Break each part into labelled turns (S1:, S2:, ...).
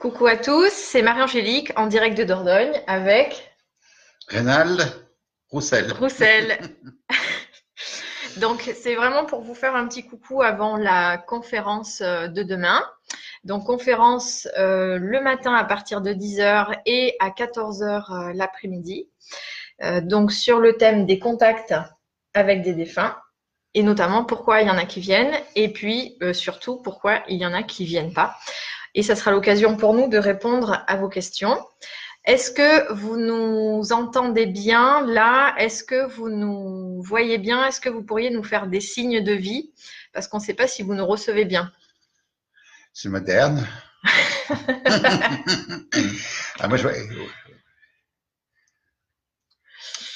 S1: Coucou à tous, c'est Marie-Angélique en direct de Dordogne avec
S2: Rénal Roussel.
S1: Roussel. Donc, c'est vraiment pour vous faire un petit coucou avant la conférence euh, de demain. Donc, conférence euh, le matin à partir de 10h et à 14h euh, l'après-midi. Euh, donc, sur le thème des contacts avec des défunts et notamment pourquoi il y en a qui viennent et puis surtout pourquoi il y en a qui viennent pas. Et ça sera l'occasion pour nous de répondre à vos questions. Est-ce que vous nous entendez bien là? Est-ce que vous nous voyez bien? Est-ce que vous pourriez nous faire des signes de vie? Parce qu'on ne sait pas si vous nous recevez bien.
S2: C'est moderne. ah, moi, je vois.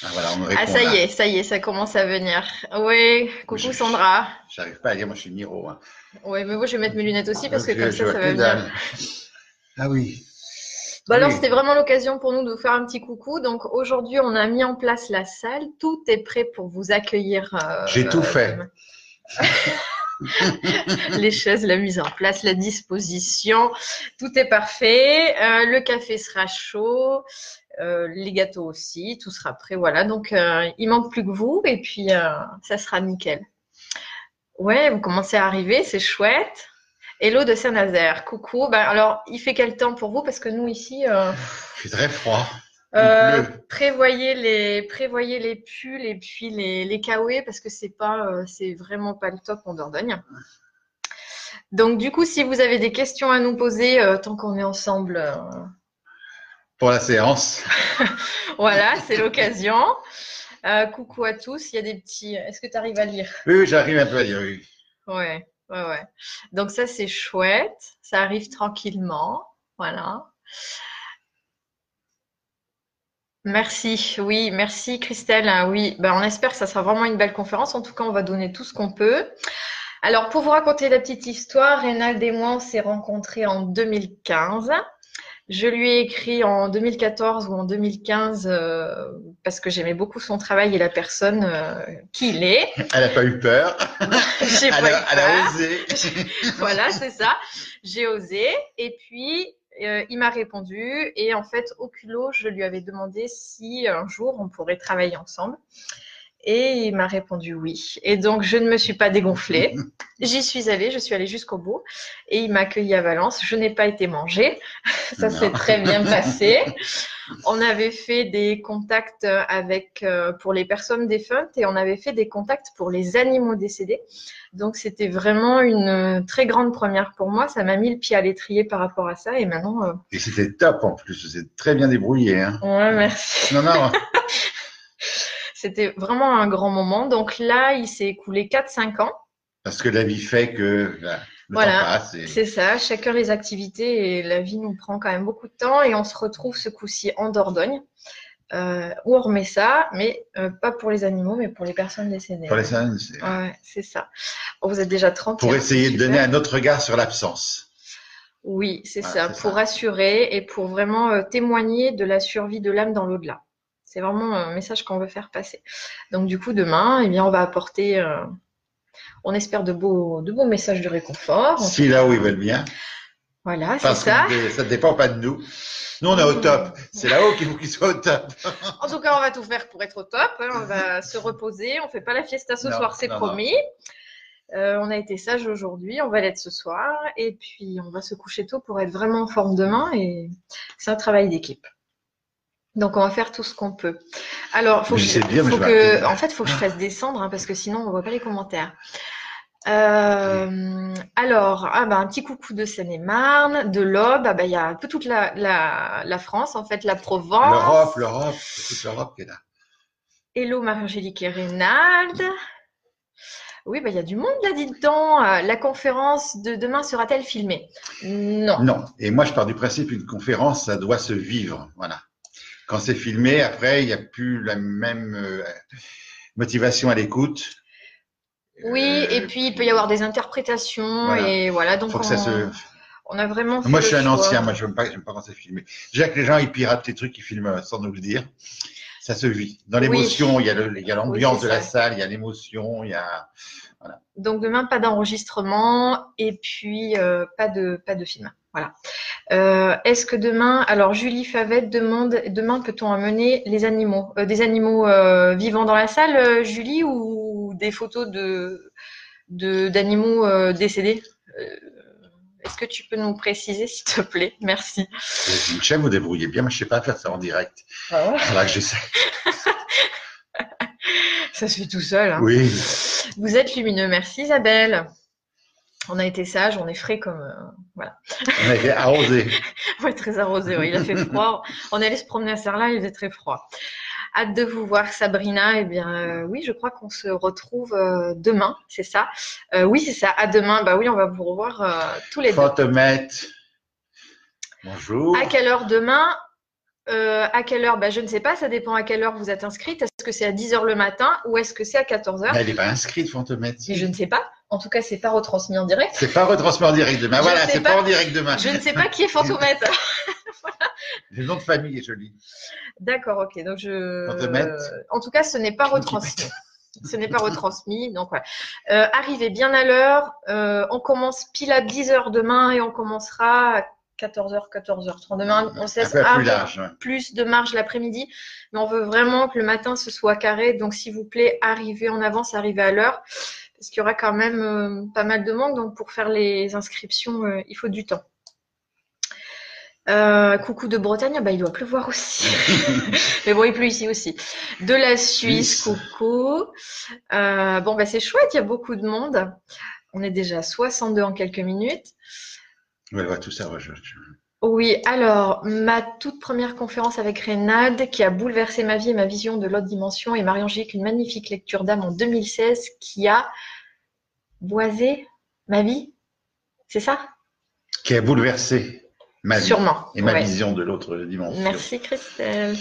S2: Ah, voilà, on me répond,
S1: Ah ça y est, ça y est, ça commence à venir. Oui, coucou
S2: Je-
S1: Sandra.
S2: J'arrive pas à lire, moi je suis Miro. Hein.
S1: Oui, mais moi je vais mettre mes lunettes aussi parce que comme
S2: je
S1: ça, ça va venir.
S2: Ah oui.
S1: Bon, alors,
S2: Oui.
S1: c'était vraiment l'occasion pour nous de vous faire un petit coucou. Donc, aujourd'hui, on a mis en place la salle. Tout est prêt pour vous accueillir. euh,
S2: J'ai tout fait.
S1: Les chaises, la mise en place, la disposition, tout est parfait. Euh, le café sera chaud, euh, les gâteaux aussi, tout sera prêt. Voilà, donc euh, il manque plus que vous et puis ça sera nickel. Ouais, vous commencez à arriver, c'est chouette. Hello de Saint-Nazaire, coucou. Ben, alors, il fait quel temps pour vous? Parce que nous ici,
S2: Il fait très froid.
S1: Euh, prévoyez les prévoyez les pulls et puis les les kawaii parce que c'est pas euh, c'est vraiment pas le top en Dordogne. Donc du coup, si vous avez des questions à nous poser euh, tant qu'on est ensemble,
S2: Pour la séance.
S1: voilà, c'est l'occasion. Coucou à tous. Il y a des petits. Est-ce que tu arrives à lire?
S2: Oui, oui, j'arrive un peu à lire. Oui.
S1: Ouais, ouais, ouais. Donc ça, c'est chouette. Ça arrive tranquillement. Voilà. Merci, oui, merci Christelle. Ah Oui, ben, on espère que ça sera vraiment une belle conférence. En tout cas, on va donner tout ce qu'on peut. Alors, pour vous raconter la petite histoire, Reynald et moi, on s'est rencontrés en 2015. Je lui ai écrit en 2014 ou en 2015 euh, parce que j'aimais beaucoup son travail et la personne euh, qu'il est.
S2: Elle n'a pas eu peur.
S1: J'ai
S2: Elle
S1: pas eu
S2: a, elle a
S1: peur.
S2: osé.
S1: voilà, c'est ça. J'ai osé. Et puis, euh, il m'a répondu. Et en fait, au culot, je lui avais demandé si un jour on pourrait travailler ensemble. Et il m'a répondu oui. Et donc, je ne me suis pas dégonflée. J'y suis allée, je suis allée jusqu'au bout. Et il m'a accueillie à Valence. Je n'ai pas été mangée. Ça s'est très bien passé. On avait fait des contacts avec euh, pour les personnes défuntes et on avait fait des contacts pour les animaux décédés. Donc c'était vraiment une très grande première pour moi. Ça m'a mis le pied à l'étrier par rapport à ça. Et maintenant, euh,
S2: Et c'était top en plus. C'est très bien débrouillé. Hein.
S1: ouais, merci.
S2: Non, non.
S1: C'était vraiment un grand moment. Donc là, il s'est écoulé 4-5 ans.
S2: Parce que la vie fait que là, le
S1: Voilà,
S2: temps passe. Et...
S1: C'est ça, chacun les activités et la vie nous prend quand même beaucoup de temps et on se retrouve ce coup-ci en Dordogne euh, où on remet ça, mais euh, pas pour les animaux, mais pour les personnes décédées.
S2: Pour les scènes, c'est-
S1: Ouais, c'est ça. Vous êtes déjà 30.
S2: pour essayer de donner un autre regard sur l'absence.
S1: Oui, c'est ça, pour
S2: ça.
S1: rassurer et pour vraiment euh, témoigner de la survie de l'âme dans l'au-delà. C'est vraiment un message qu'on veut faire passer. Donc du coup, demain, eh bien, on va apporter, euh, on espère de beaux, de beaux messages de réconfort.
S2: Si là où ils veulent bien.
S1: Voilà, c'est ça.
S2: que ça ne dépend pas de nous. Nous, on est au top. C'est là-haut qu'il faut qu'ils soient au top.
S1: En tout cas, on va tout faire pour être au top. hein. On va se reposer. On fait pas la fiesta ce
S2: Non,
S1: soir, c'est
S2: non.
S1: promis. Euh, on a été sage aujourd'hui. On va l'être ce soir. Et puis, on va se coucher tôt pour être vraiment en forme demain. Et c'est un travail d'équipe. Donc, on va faire tout ce qu'on peut. Alors, faut que,
S2: je bien,
S1: faut que- en fait, faut que je fasse descendre hein, parce que sinon, on voit pas les commentaires. Euh, alors, ah ben, un petit coucou de Seine-et-Marne, de l'Aube, ah ben, il y a un peu toute la, la, la France, en fait, la Provence.
S2: L'Europe, l'Europe, c'est toute l'Europe qui est là.
S1: Hello Marie-Angélique et Reynald. Oui, bah, il y a du monde là, dites-donc. Euh, La conférence de demain sera-t-elle filmée? Non.
S2: Non. Et moi, je pars du principe une conférence, ça doit se vivre. Voilà. Quand c'est filmé, après, il n'y a plus la même euh, motivation à l'écoute.
S1: Oui,
S2: Euh,
S1: et puis il peut y avoir des interprétations
S2: Voilà.
S1: et voilà. Donc
S2: faut que
S1: on,
S2: ça se.
S1: on a vraiment. fait
S2: Moi, je suis un
S1: choix.
S2: ancien. Moi, je n'aime pas, pas quand c'est filmé. Déjà que les gens ils piratent les trucs, ils filment sans nous le dire. Ça se vit. Dans l'émotion, il y a le- il y a l'ambiance de la salle, il y a l'émotion, il y a.
S1: Donc demain, pas d'enregistrement et puis euh, pas de pas de film. Voilà. Euh, Est-ce que demain, alors Julie Favette demande, demain peut-on amener les animaux, euh, des animaux vivants dans la salle, Julie, ou des photos de de- d'animaux décédés? Est-ce que tu peux nous préciser, s'il te plaît? Merci.
S2: Michel, vous débrouillez bien, mais je sais pas faire ça en direct.
S1: Ah
S2: Voilà que j'essaie.
S1: Ça se fait tout seul. hein.
S2: Oui.
S1: Vous êtes lumineux, merci Isabelle. On a été sage, on est frais comme euh,
S2: On a été arrosé.
S1: Ouais, très arrosé, il a fait froid. On est allé se promener à Serla, il faisait très froid. Hâte de vous voir, Sabrina. Eh bien, euh, oui, je crois qu'on se retrouve euh, demain, c'est ça? Oui, c'est ça. À demain. Bah oui, on va vous revoir tous les deux.
S2: Fantomètre. Bonjour.
S1: À quelle heure demain? Euh, À quelle heure? Bah, Je ne sais pas, ça dépend à quelle heure vous êtes inscrite. Est-ce que c'est à 10h le matin ou est-ce que c'est à 14h
S2: Mais elle n'est pas inscrite, Fantomètre.
S1: Mais je ne sais pas. En tout cas, c'est pas retransmis en direct.
S2: C'est pas retransmis en direct demain.
S1: Je
S2: Voilà, c'est
S1: pas.
S2: pas en direct demain.
S1: Je ne sais pas qui est Fantomètre.
S2: Le nom de famille est joli.
S1: D'accord, ok. Donc je.
S2: Fantomètre.
S1: En tout cas, ce n'est pas retransmis. Ce n'est pas retransmis. Donc voilà. Euh, arrivez bien à l'heure. Euh, on commence pile à 10h demain et on commencera à 14h, 14h30 demain. On se
S2: Un
S1: laisse
S2: peu
S1: un
S2: plus
S1: peu
S2: large. ouais.
S1: plus de marge l'après-midi. Mais on veut vraiment que le matin ce soit carré. Donc s'il vous plaît, arrivez en avance, arrivez à l'heure. Parce qu'il y aura quand même euh, pas mal de monde. Donc pour faire les inscriptions, euh, il faut du temps. Euh, coucou de Bretagne, ah bah, il doit pleuvoir aussi. Mais bon, il pleut ici aussi. De la Suisse, coucou. Bon, bah, c'est chouette, il y a beaucoup de monde. On est déjà à 62 en quelques minutes.
S2: Ouais, ouais, tout ça. ouais, je- je-
S1: Oui, alors, ma toute première conférence avec Reynald, qui a bouleversé ma vie et ma vision de l'autre dimension, et Marie-Angélique, une magnifique lecture d'âme en 2016, qui a boisé ma vie. C'est ça?
S2: Qui a bouleversé ma vie
S1: Sûrement.
S2: et ma
S1: ouais.
S2: vision de l'autre dimension.
S1: Merci Christelle.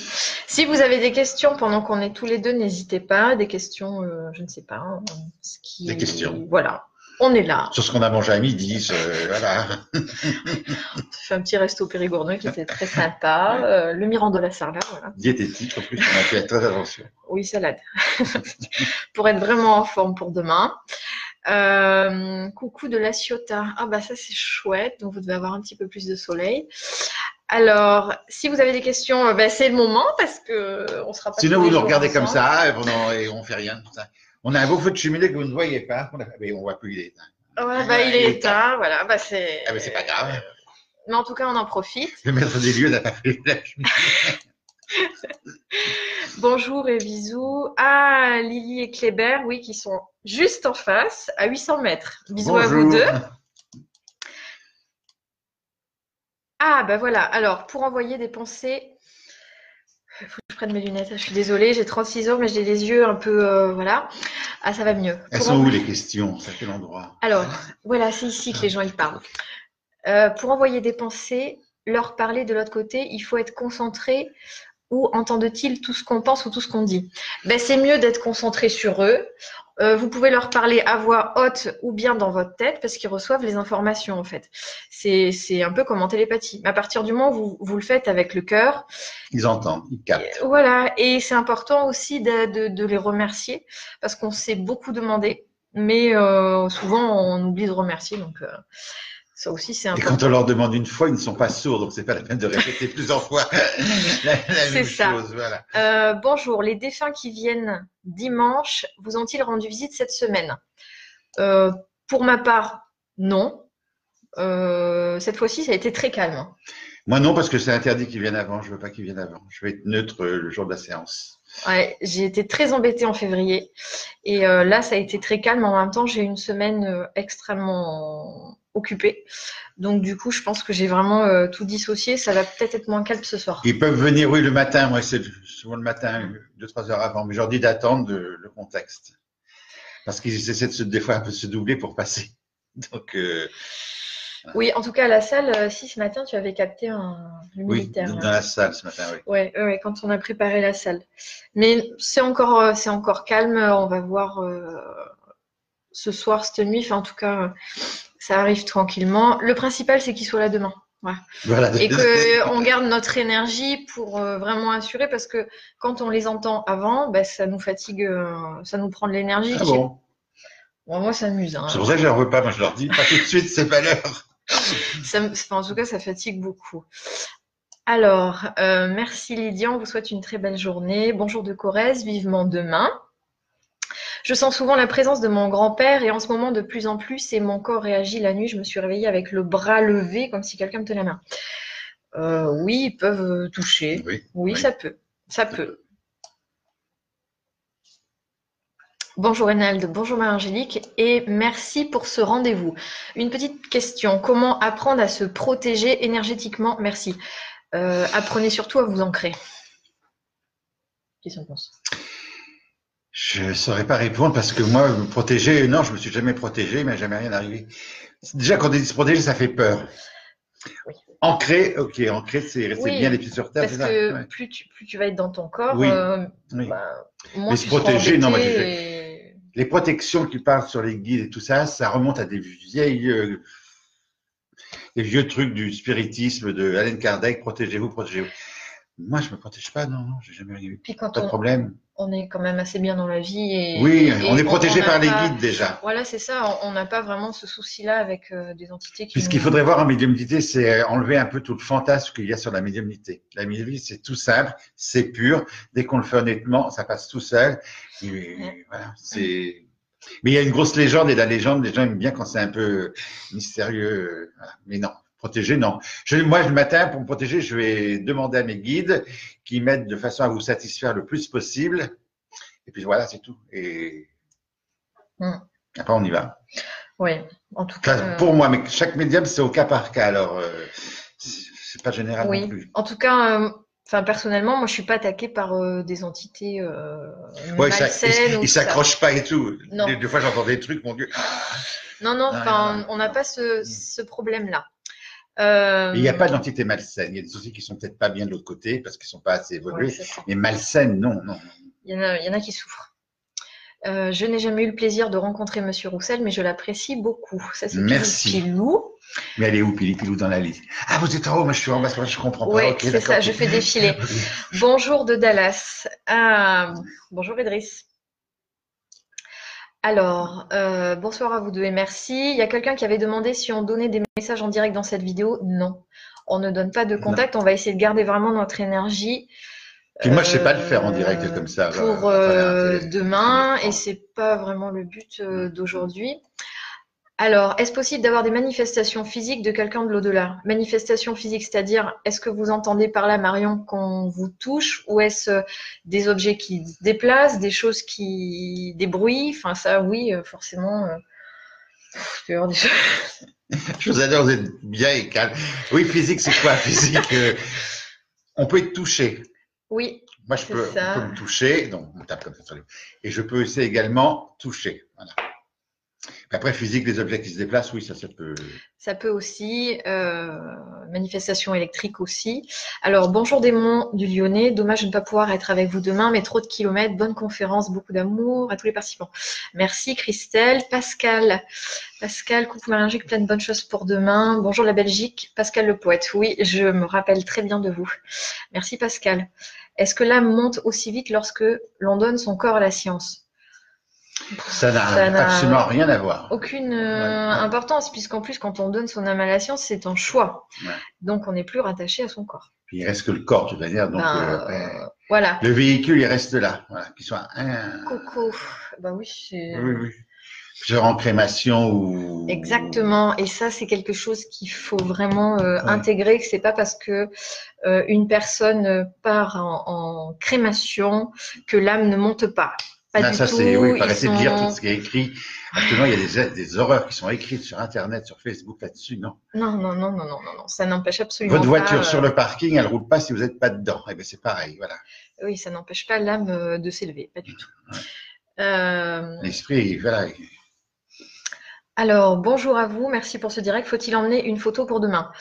S1: Si vous avez des questions pendant qu'on est tous les deux, n'hésitez pas. Des questions, euh, je ne sais pas. hein, ce qui...
S2: Des questions.
S1: Voilà, on est là.
S2: Sur ce qu'on a mangé à midi, ce- voilà.
S1: On fait un petit resto périgourdin qui était très sympa. Euh, le Mirandola Sarla, voilà.
S2: Diététique, en plus, on a fait très attention.
S1: Oui, salade. pour être vraiment en forme pour demain. Euh, coucou de la Ciotat. Ah bah ça c'est chouette, donc vous devez avoir un petit peu plus de soleil. Alors, si vous avez des questions, euh, bah, c'est le moment parce que euh, on sera pas.
S2: Sinon, vous nous regardez comme ça et, pendant- et on fait rien. tout ça. On a un beau feu de cheminée que vous ne voyez pas. On a- Mais on voit plus, il est éteint.
S1: Ouais, bah, il est éteint, voilà, bah c'est.
S2: Ah, pas grave.
S1: Mais en tout cas, on en profite.
S2: Le maître des lieux n'a pas fait la.
S1: Bonjour et bisous. Ah, Lily et Kléber, oui, qui sont juste en face, à 800 mètres. Bisous à vous deux. Ah, bah voilà. Alors, pour envoyer des pensées, faut que je prenne mes lunettes. Je suis désolée, j'ai 36 ans, mais j'ai les yeux un peu. euh, voilà. Ah, ça va mieux.
S2: Elles
S1: Pour
S2: sont où les questions? C'est à quel endroit?
S1: Alors, voilà, c'est ici que les gens y parlent. Euh, pour envoyer des pensées, leur parler de l'autre côté, il faut être concentré. Où entendent-ils tout ce qu'on pense ou tout ce qu'on dit? Ben, C'est mieux d'être concentré sur eux. Euh, vous pouvez leur parler à voix haute ou bien dans votre tête parce qu'ils reçoivent les informations en fait. C'est c'est un peu comme en télépathie. Mais à partir du moment où vous, vous le faites avec le cœur,
S2: Ils entendent, ils captent.
S1: voilà, et c'est important aussi de, de- de les remercier parce qu'on s'est beaucoup demandé, mais euh, souvent on oublie de remercier, donc euh, ça aussi c'est
S2: Et quand on leur demande une fois, ils ne sont pas sourds, donc c'est pas la peine de répéter plusieurs fois la, même
S1: ça.
S2: chose. Voilà.
S1: Euh, bonjour, les défunts qui viennent dimanche vous ont-ils rendu visite cette semaine? Euh, Pour ma part, non. Euh, cette fois-ci, ça a été très calme. hein.
S2: Moi non, parce que c'est interdit qu'ils viennent avant. Je veux pas qu'ils viennent avant. Je vais être neutre le jour de la séance.
S1: J'ai été très embêtée en février et euh, là, ça a été très calme. En même temps, j'ai une semaine euh, extrêmement occupée. Donc, du coup, je pense que j'ai vraiment euh, tout dissocié. Ça va peut-être être moins calme ce soir.
S2: Ils peuvent venir, oui, le matin. Moi, c'est souvent le matin, deux, trois heures avant. Mais je leur dis d'attendre le contexte. Parce qu'ils essaient de se, des fois un peu se doubler pour passer. Donc,
S1: Oui, en tout cas, à la salle, euh, si ce matin, tu avais capté un le
S2: oui,
S1: militaire.
S2: dans
S1: là.
S2: la salle ce matin, oui.
S1: Ouais, ouais, ouais, quand on a préparé la salle. Mais c'est encore, euh, c'est encore calme. On va voir euh, ce soir, cette nuit. Enfin, en tout cas, ça arrive tranquillement. Le principal, c'est qu'il soit là demain.
S2: Voilà.
S1: Et qu'on garde notre énergie pour euh, vraiment assurer, parce que quand on les entend avant, ben, ça nous fatigue, euh, ça nous prend de l'énergie.
S2: Ah
S1: qui est-
S2: bon?
S1: Bon, moi, ça m'amuse. hein.
S2: C'est pour ça que je leur veux pas. Moi, je leur dis pas tout de suite, c'est pas l'heure.
S1: Ça me- enfin, en tout cas, ça fatigue beaucoup. Alors, euh, merci Lydia, on vous souhaite une très belle journée. Bonjour de Corrèze, vivement demain. Je sens souvent la présence de mon grand-père et en ce moment de plus en plus et mon corps réagit la nuit. Je me suis réveillée avec le bras levé comme si quelqu'un me tenait la main. Euh, oui, ils peuvent toucher.
S2: Oui.
S1: Oui,
S2: Oui.
S1: ça peut. Ça peut. Bonjour Renald, bonjour Marie-Angélique et merci pour ce rendez-vous. Une petite question, comment apprendre à se protéger énergétiquement? Merci. Euh, apprenez surtout à vous ancrer. Qu'est-ce qu'on pense?
S2: Je ne saurais pas répondre parce que moi, me protéger, non, je me suis jamais protégé, il m'est jamais rien arrivé. Déjà, quand on dit se protéger, ça fait peur.
S1: Oui.
S2: Ancré, ok, ancré, c'est rester
S1: Oui,
S2: bien les pieds sur terre,
S1: Parce
S2: ça
S1: que
S2: Ouais.
S1: plus, tu, plus tu vas être dans ton corps,
S2: Oui,
S1: euh, bah, moins
S2: Mais
S1: tu
S2: se protéger, non, moi, j'ai Les protections qui parlent sur les guides et tout ça, ça remonte à des vieilles, euh, des vieux trucs du spiritisme de Alan Kardec, protégez-vous, protégez-vous. Moi, je me protège pas, non, non, j'ai jamais rien eu.
S1: Puis quand
S2: de
S1: on,
S2: problème.
S1: on est quand même assez bien dans la vie et,
S2: Oui,
S1: et
S2: on est protégé par les
S1: pas-
S2: guides déjà.
S1: Voilà, c'est ça. On n'a pas vraiment ce souci-là avec euh, des entités qui.
S2: Puis ce qu'il
S1: nous-
S2: faudrait voir en médiumnité, c'est enlever un peu tout le fantasme qu'il y a sur la médiumnité. La médiumnité, c'est tout simple, c'est pur. Dès qu'on le fait honnêtement, ça passe tout seul. Et
S1: Ouais.
S2: voilà, c'est. Mais il y a une grosse légende et la légende, les gens aiment bien quand c'est un peu mystérieux. Voilà. Mais non, protéger, non. Je, moi, le matin, pour me protéger, je vais demander à mes guides qui m'aident de façon à vous satisfaire le plus possible. Et puis voilà, c'est tout. Et
S1: Hmm.
S2: après, on y va.
S1: Oui, en tout cas.
S2: Enfin,
S1: euh,
S2: Pour moi, mais chaque médium, c'est au cas par cas. Alors, euh, c'est pas général
S1: Oui.
S2: non plus.
S1: En tout cas, euh, enfin personnellement, moi, je suis pas attaquée par euh, des entités euh,
S2: Ouais, ça,
S1: malsaines
S2: il,
S1: ou
S2: il
S1: tout ça.
S2: s'accroche pas et tout.
S1: Non.
S2: Des, des fois, j'entends des trucs, mon Dieu.
S1: Non, non, enfin, on n'a pas ce, ce problème-là. Euh,
S2: il n'y a pas d'entité malsaine. Il y a des entités qui sont peut-être pas bien de l'autre côté parce qu'ils sont pas assez évolués.
S1: ouais,
S2: mais malsaines, non, non.
S1: Il y en a, il y en a qui souffrent. Euh, je n'ai jamais eu le plaisir de rencontrer Monsieur Roussel, mais je l'apprécie beaucoup. Ça, c'est
S2: Merci.
S1: Pilou.
S2: Mais elle est où, Pili Pilou, dans la liste? Ah, vous êtes en haut, moi je suis en bas, je comprends pas.
S1: Oui, c'est ça, je fais défiler. Bonjour de Dallas. Ah, bonjour Idriss. Alors, euh, bonsoir à vous deux et merci. Il y a quelqu'un qui avait demandé si on donnait des messages en direct dans cette vidéo. Non, on ne donne pas de contact. On va essayer de garder vraiment notre énergie.
S2: Puis moi, je sais pas le faire en
S1: euh,
S2: direct comme ça.
S1: Pour euh, demain, et c'est pas vraiment le but euh, d'aujourd'hui. Alors, est-ce possible d'avoir des manifestations physiques de quelqu'un de l'au-delà? Manifestations physiques, c'est-à-dire, est-ce que vous entendez par là, Marion, qu'on vous touche ou est-ce euh, des objets qui se déplacent, des choses qui. des bruits? Enfin, ça, oui, euh, forcément. euh, pff, des choses-
S2: Je vous adore, vous êtes bien et calme. Oui, physique, c'est quoi? Physique, euh, on peut être touché.
S1: Oui,
S2: Moi, je peux,
S1: ça.
S2: on peut me toucher, donc on tape comme ça sur les... Et je peux aussi également toucher. Voilà. Après, physique, les objets qui se déplacent, oui, ça, ça peut.
S1: ça peut aussi. Euh, manifestation électrique aussi. Alors, bonjour démon du Lyonnais. Dommage de ne pas pouvoir être avec vous demain, mais trop de kilomètres. Bonne conférence, beaucoup d'amour à tous les participants. Merci Christelle. Pascal. Pascal, coucou Maringique, plein de bonnes choses pour demain. Bonjour la Belgique. Pascal le poète. Oui, je me rappelle très bien de vous. Merci Pascal. Est-ce que l'âme monte aussi vite lorsque l'on donne son corps à la science?
S2: Ça n'a absolument rien à voir.
S1: Aucune euh,
S2: Ouais,
S1: importance, puisqu'en plus, quand on donne son âme à la science, c'est un choix.
S2: Ouais.
S1: Donc, on n'est plus rattaché à son corps.
S2: Puis il reste que le corps, de toute manière. Donc,
S1: Ben,
S2: euh,
S1: euh, voilà.
S2: le véhicule, il reste là. Voilà. Qu'il soit un.
S1: Coco. Bah oui, c'est.
S2: Oui, oui. Genre en crémation ou.
S1: Exactement. Et ça, c'est quelque chose qu'il faut vraiment euh,
S2: Ouais.
S1: intégrer. Que c'est pas parce que euh, une personne part en, en crémation que l'âme ne monte pas. Pas
S2: Ah,
S1: du
S2: ça, c'est, oui, il
S1: Ils
S2: faut arrêter de lire
S1: sont-
S2: tout ce qui est écrit. Actuellement, il y a des, des horreurs qui sont écrites sur Internet, sur Facebook là-dessus, non?
S1: Non, non, non, non, non, non, non. Ça n'empêche absolument
S2: Votre voiture
S1: pas.
S2: sur
S1: euh,
S2: le parking, elle roule pas si vous n'êtes pas dedans. Eh bien, c'est pareil, voilà.
S1: Oui, ça n'empêche pas l'âme euh, de s'élever, pas du tout. Euh,
S2: L'esprit, voilà.
S1: Alors, bonjour à vous, merci pour ce direct. Faut-il emmener une photo pour demain?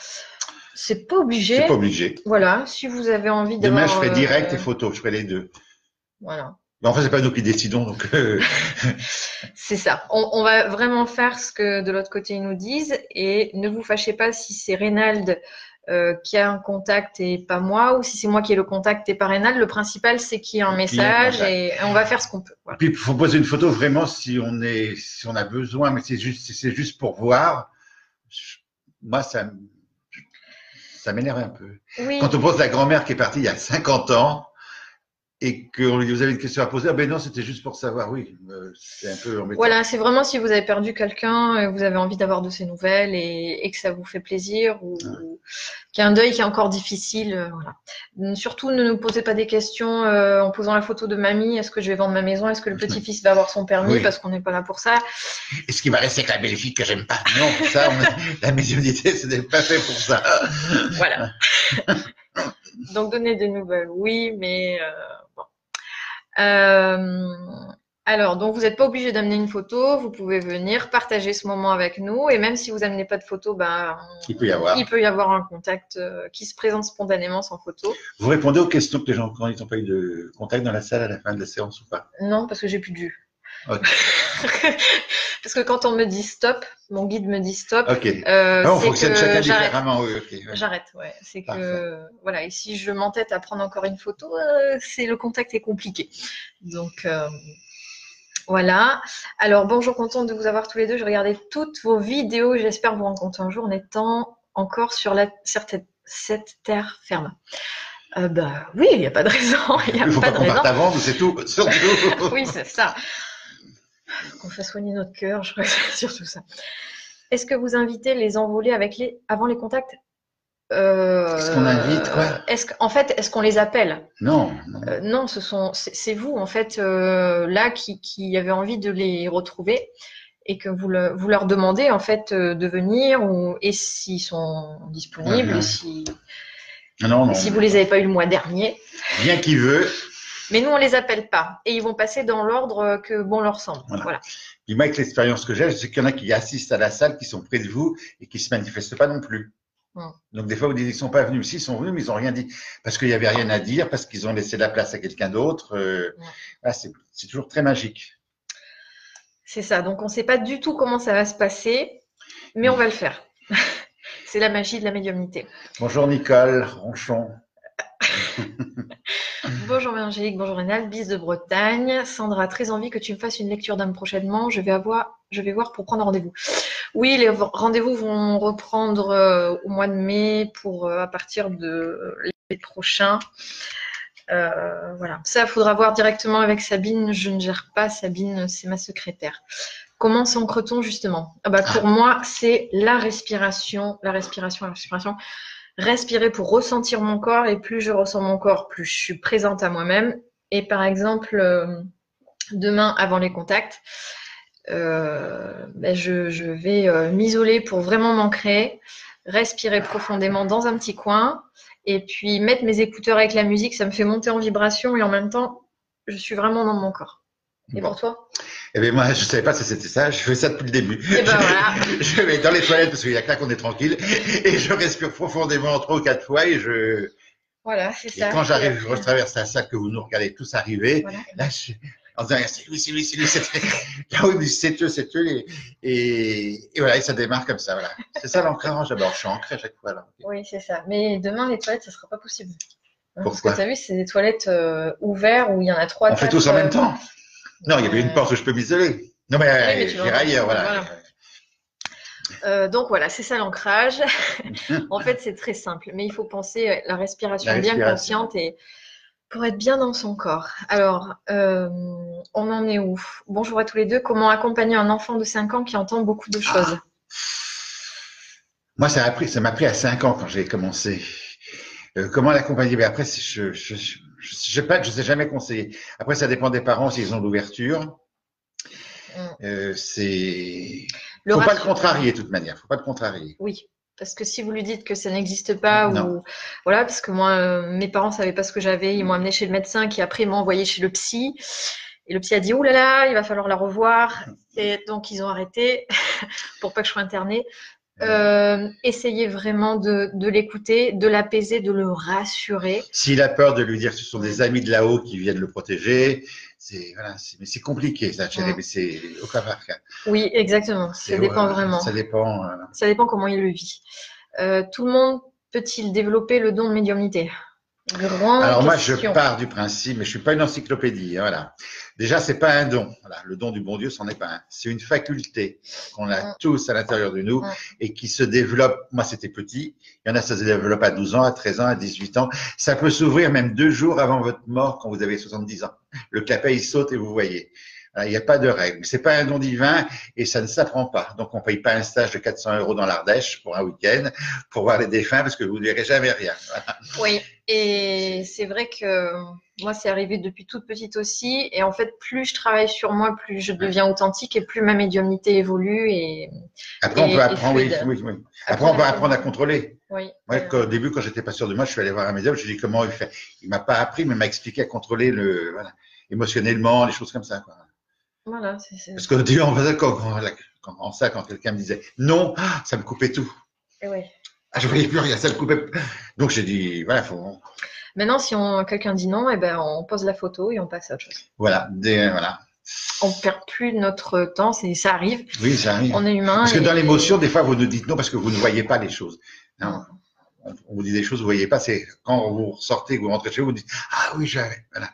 S1: C'est pas obligé.
S2: C'est pas obligé.
S1: Voilà, si vous avez envie d'avoir.
S2: Demain, je ferai
S1: euh,
S2: direct et photo. Je ferai les deux.
S1: Voilà,
S2: Mais enfin, c'est pas nous qui décidons, donc. euh,
S1: c'est ça. On, on va vraiment faire ce que de l'autre côté ils nous disent et ne vous fâchez pas si c'est Reynald euh, qui a un contact et pas moi, ou si c'est moi qui ai le contact et pas Reynald. Le principal, c'est qu'il y
S2: ait un
S1: message et on va faire ce qu'on peut. Voilà.
S2: Puis, il faut poser une photo vraiment si on est, si on a besoin, mais c'est juste, si c'est juste pour voir. je- moi, ça, ça m'énerve un peu.
S1: Oui.
S2: Quand on pense à la grand-mère qui est partie il y a 50 ans et qu'on lui dit vous avez une question à poser, ah ben non, c'était juste pour savoir, oui, euh, c'est un peu embêtant.
S1: Voilà, c'est vraiment si vous avez perdu quelqu'un, euh, vous avez envie d'avoir de ses nouvelles et, et que ça vous fait plaisir ou, ou qu'il y a un deuil qui est encore difficile. euh, voilà. Surtout, ne nous posez pas des questions euh, en posant la photo de mamie. Est-ce que je vais vendre ma maison? Est-ce que le petit-fils va avoir son permis?
S2: Oui.
S1: Parce qu'on n'est pas là pour ça.
S2: Est-ce qu'il va rester avec la belle-fille que j'aime pas Non, ça, on- la médiumnité, ce n'est pas fait pour ça.
S1: Voilà. Donc, donner des nouvelles, oui, mais euh, bon. Euh, alors, donc, vous n'êtes pas obligé d'amener une photo. Vous pouvez venir partager ce moment avec nous. Et même si vous n'amenez pas de photo, ben,
S2: Il peut y avoir.
S1: il peut y avoir un contact euh, qui se présente spontanément sans photo.
S2: Vous répondez aux questions que les gens, quand ils n'ont pas eu de contact dans la salle à la fin de la séance ou pas?
S1: Non, parce que j'ai plus de parce que quand on me dit stop, mon guide me dit stop,
S2: Ok.
S1: euh,
S2: Ah, on fonctionne chacun
S1: j'arrête.
S2: différemment, oui, ouais.
S1: J'arrête, ouais. C'est que voilà. Et si je m'entête à prendre encore une photo, euh, c'est le contact est compliqué. Donc euh, voilà. Alors bonjour, contente de vous avoir tous les deux. J'ai regardé toutes vos vidéos. J'espère vous rencontrer un jour en étant encore sur la cette terre ferme. Euh, bah oui, il n'y a pas de raison. Il n'y a pas de raison.
S2: avant, c'est tout. Surtout.
S1: oui, c'est ça. Qu'on fasse soigner notre cœur, je crois que c'est surtout ça. Est-ce que vous invitez les envolés avec les avant les contacts? Euh,
S2: Est-ce qu'on invite, quoi
S1: Est-ce qu'en fait, est-ce qu'on les appelle?
S2: Non, non.
S1: Euh, Non, ce sont c'est c'est vous en fait euh, là qui, qui avez envie de les retrouver et que vous, le- vous leur demandez en fait de venir ou et s'ils sont disponibles, si,
S2: non, non.
S1: si vous les avez pas eu le mois dernier.
S2: Bien qu'il veut.
S1: Mais nous on les appelle pas et ils vont passer dans l'ordre que bon leur semble.
S2: Voilà.
S1: voilà.
S2: Puis moi, avec l'expérience que j'ai, je sais qu'il y en a qui assistent à la salle, qui sont près de vous et qui se manifestent pas non plus.
S1: Hmm.
S2: Donc des fois, vous dites qu'ils sont pas venus. Si, ils sont venus, mais ils ont rien dit parce qu'il y avait rien à dire, parce qu'ils ont laissé la place à quelqu'un d'autre. Euh,
S1: Ouais.
S2: c'est c'est toujours très magique.
S1: C'est ça. Donc, on ne sait pas du tout comment ça va se passer, mais on va le faire. C'est la magie de la médiumnité.
S2: Bonjour Nicole Ronchon.
S1: Bonjour Angélique, bonjour Rénal, bis de Bretagne. Sandra, très envie que tu me fasses une lecture d'âme prochainement. Je vais, avoir, je vais voir pour prendre rendez-vous. Oui, les rendez-vous vont reprendre euh, au mois de mai pour euh, à partir de l'été prochain. Euh, voilà. Ça, faudra voir directement avec Sabine. Je ne gère pas Sabine, c'est ma secrétaire. Comment s'ancre-t-on justement? Ah bah, Pour moi, c'est la respiration, la respiration, la respiration. Respirer pour ressentir mon corps et plus je ressens mon corps, plus je suis présente à moi-même. Et par exemple, euh, demain avant les contacts, euh, ben, je, je vais euh, m'isoler pour vraiment m'ancrer, respirer profondément dans un petit coin et puis mettre mes écouteurs avec la musique, ça me fait monter en vibration et en même temps, je suis vraiment dans mon corps. Et pour toi?
S2: Eh bien, moi, je ne savais pas si c'était ça. Je fais ça depuis le début.
S1: Eh ben
S2: je,
S1: voilà.
S2: je vais dans les toilettes parce qu'il y a que là qu'on est tranquille et je respire profondément trois ou quatre fois et je.
S1: Voilà, c'est
S2: Et
S1: ça.
S2: quand j'arrive,
S1: Et
S2: je traverse la salle que vous nous regardez tous arriver.
S1: voilà.
S2: Là, je, en disant, c'est lui, c'est lui, c'est lui, c'est lui. Là, oui, mais c'est eux, c'est eux. Et, et, et voilà, et ça démarre comme ça. Voilà. C'est ça l'ancrage. D'abord, je suis ancré à chaque fois. Là.
S1: Oui, c'est ça. Mais demain, les toilettes, ça sera pas possible. Hein, Parce
S2: Pourquoi
S1: que tu as vu, c'est des toilettes euh, ouvertes où il y en a trois.
S2: On fait tous en
S1: euh,
S2: même temps. Non, il y avait une
S1: euh,
S2: porte où je peux m'isoler. Non, mais,
S1: mais tu
S2: j'irai
S1: l'entends,
S2: ailleurs, voilà.
S1: voilà. Euh, donc voilà, c'est ça l'ancrage. en fait, c'est très simple, mais il faut penser à la respiration,
S2: La
S1: bien
S2: respiration.
S1: consciente et pour être bien dans son corps. Alors, euh, on en est où? Bonjour à tous les deux. Comment accompagner un enfant de 5 ans qui entend beaucoup de choses?
S2: Moi, ça m'a pris, à 5 ans quand j'ai commencé. Euh, comment l'accompagner? Mais après, c'est- je, je, je, je sais pas, je sais jamais conseiller. Après, ça dépend des parents s'ils ont l'ouverture.
S1: Mm.
S2: Euh, c'est, faut pas le contrarier de toute manière. Faut pas le contrarier.
S1: Oui, parce que si vous lui dites que ça n'existe pas,
S2: Non.
S1: ou voilà, parce que moi, euh, mes parents savaient pas ce que j'avais, ils m'ont amené chez le médecin qui après m'a envoyé chez le psy. Et le psy a dit, ouh là là, il va falloir la revoir. Et donc, ils ont arrêté pour pas que je sois internée. Euh, essayez vraiment de, de l'écouter, de l'apaiser, de le rassurer.
S2: S'il a peur de lui dire que ce sont des amis de là-haut qui viennent le protéger, c'est voilà, c'est- mais c'est compliqué ça, chérie, mais c'est au cas par cas.
S1: Oui, exactement. Ça dépend
S2: ouais,
S1: vraiment.
S2: Ça dépend. euh,
S1: Ça dépend comment il le vit. Euh, tout le monde peut-il développer le don de médiumnité? Grande
S2: Alors moi, je pars du principe, mais je suis pas une encyclopédie. hein, voilà. Déjà, c'est pas un don. Voilà. Le don du bon Dieu, c'en est pas un. C'est une faculté qu'on a
S1: Mm.
S2: tous à l'intérieur de nous
S1: Mm.
S2: et qui se développe. Moi, c'était petit. Il y en a, ça se développe à 12 ans, à 13 ans, à 18 ans. Ça peut s'ouvrir même deux jours avant votre mort quand vous avez 70 ans. Le clapet, il saute et vous voyez. Voilà, Il n'y a pas de règle. C'est pas un don divin et ça ne s'apprend pas. Donc, on paye pas un stage de 400 euros dans l'Ardèche pour un week-end pour voir les défunts parce que vous ne verrez jamais rien.
S1: Oui, et c'est vrai que moi, c'est arrivé depuis toute petite aussi. Et en fait, plus je travaille sur moi, plus je deviens authentique et plus ma médiumnité évolue. Et
S2: Après, on peut apprendre, oui, oui, oui. Après, on peut apprendre à contrôler.
S1: oui.
S2: Moi,
S1: euh,
S2: au début, quand j'étais pas sûr de moi, je suis allé voir un médium, je lui ai dit comment il fait. Il m'a pas appris, mais il m'a expliqué à contrôler le, voilà, émotionnellement, les choses comme ça, quoi.
S1: Voilà, c'est- c'est-
S2: Parce qu'au début, on faisait en ça, quand quelqu'un me disait non, ah, ça me coupait tout.
S1: et ouais.
S2: Ah, je voyais plus rien, ça me coupait. Donc, j'ai dit, voilà, faut,
S1: Maintenant, si quelqu'un dit non, eh ben, on pose la photo et on passe à autre chose.
S2: voilà, des, voilà.
S1: On perd plus notre temps, c'est, ça arrive.
S2: Oui, ça arrive.
S1: On est humain.
S2: Parce que
S1: et-
S2: dans l'émotion, des fois, vous nous dites non parce que vous ne voyez pas les choses. Non. On vous dit des choses, vous voyez pas. C'est quand vous sortez, que vous rentrez chez vous, vous dites ah oui, j'avais. Voilà.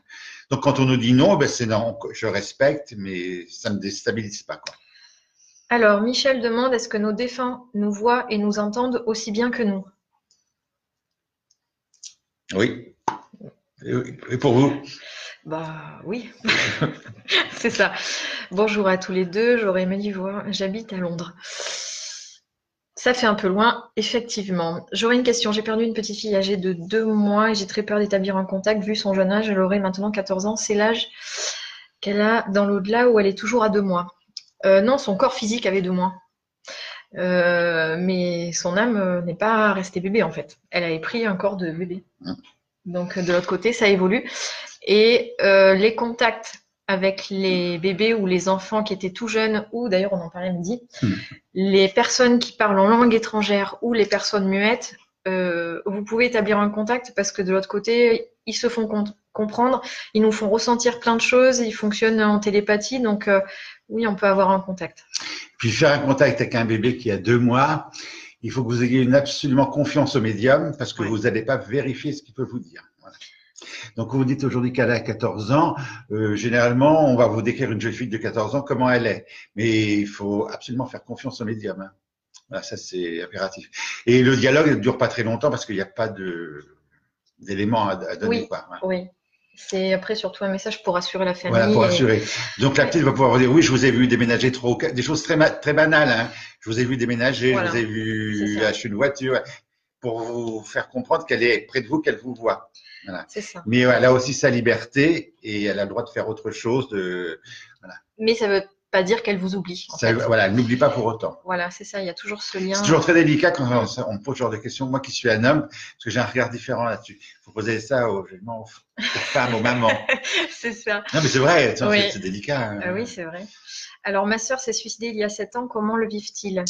S2: Donc quand on nous dit non, ben c'est non. Je respecte, mais ça me déstabilise pas quoi.
S1: Alors, Michel demande est-ce que nos défunts nous voient et nous entendent aussi bien que nous?
S2: Oui. Et pour vous?
S1: Bah oui, c'est ça. Bonjour à tous les deux, j'aurais aimé les voir. J'habite à Londres. Ça fait un peu loin, effectivement. J'aurais une question. J'ai perdu une petite fille âgée de deux mois et j'ai très peur d'établir un contact. Vu son jeune âge, elle aurait maintenant 14 ans. C'est l'âge qu'elle a dans l'au-delà où elle est toujours à deux mois. Euh, non, son corps physique avait deux mois. Euh, mais son âme euh, n'est pas restée bébé en fait. Elle avait pris un corps de bébé.
S2: Mm.
S1: Donc de l'autre côté, ça évolue. Et euh, les contacts avec les bébés ou les enfants qui étaient tout jeunes, ou d'ailleurs on en parlait midi,
S2: Mm.
S1: les personnes qui parlent en langue étrangère ou les personnes muettes, euh, vous pouvez établir un contact parce que de l'autre côté, ils se font com- comprendre, ils nous font ressentir plein de choses, ils fonctionnent en télépathie, donc euh, oui, on peut avoir un contact.
S2: Puis faire un contact avec un bébé qui a deux mois, il faut que vous ayez une absolument confiance au médium parce que
S1: Ouais.
S2: vous n'allez pas vérifier ce qu'il peut vous dire. Donc, vous dites aujourd'hui qu'elle a 14 ans. euh, généralement, on va vous décrire une jeune fille de 14 ans, comment elle est. Mais il faut absolument faire confiance au médium. hein. Voilà, ça, c'est impératif. Et le dialogue ne dure pas très longtemps parce qu'il n'y a pas de d'éléments à, à donner.
S1: Oui.
S2: Quoi. Voilà.
S1: Oui. C'est après surtout un message pour rassurer la famille.
S2: Voilà, pour
S1: et-
S2: assurer. Donc la petite va pouvoir vous dire oui, je vous ai vu déménager trop, des choses très très banales. Hein. Je vous ai vu déménager,
S1: Voilà.
S2: je vous ai vu acheter une voiture, pour vous faire comprendre qu'elle est près de vous, qu'elle vous voit.
S1: C'est ça.
S2: Mais elle a aussi sa liberté et elle a le droit de faire autre chose. De
S1: Mais ça veut pas dire qu'elle vous oublie. en
S2: ça,
S1: fait.
S2: voilà, elle n'oublie pas pour autant.
S1: Voilà, c'est ça. Il y a toujours ce lien.
S2: C'est toujours très délicat quand on, on me pose ce genre de questions. Moi qui suis un homme, parce que j'ai un regard différent là-dessus. Il faut poser ça aux, femmes, aux mamans.
S1: c'est ça.
S2: Non, mais c'est vrai, c'est
S1: Oui.
S2: délicat. hein.
S1: Ah oui, c'est vrai. Alors, ma sœur s'est suicidée il y a sept ans. Comment le vivent-ils?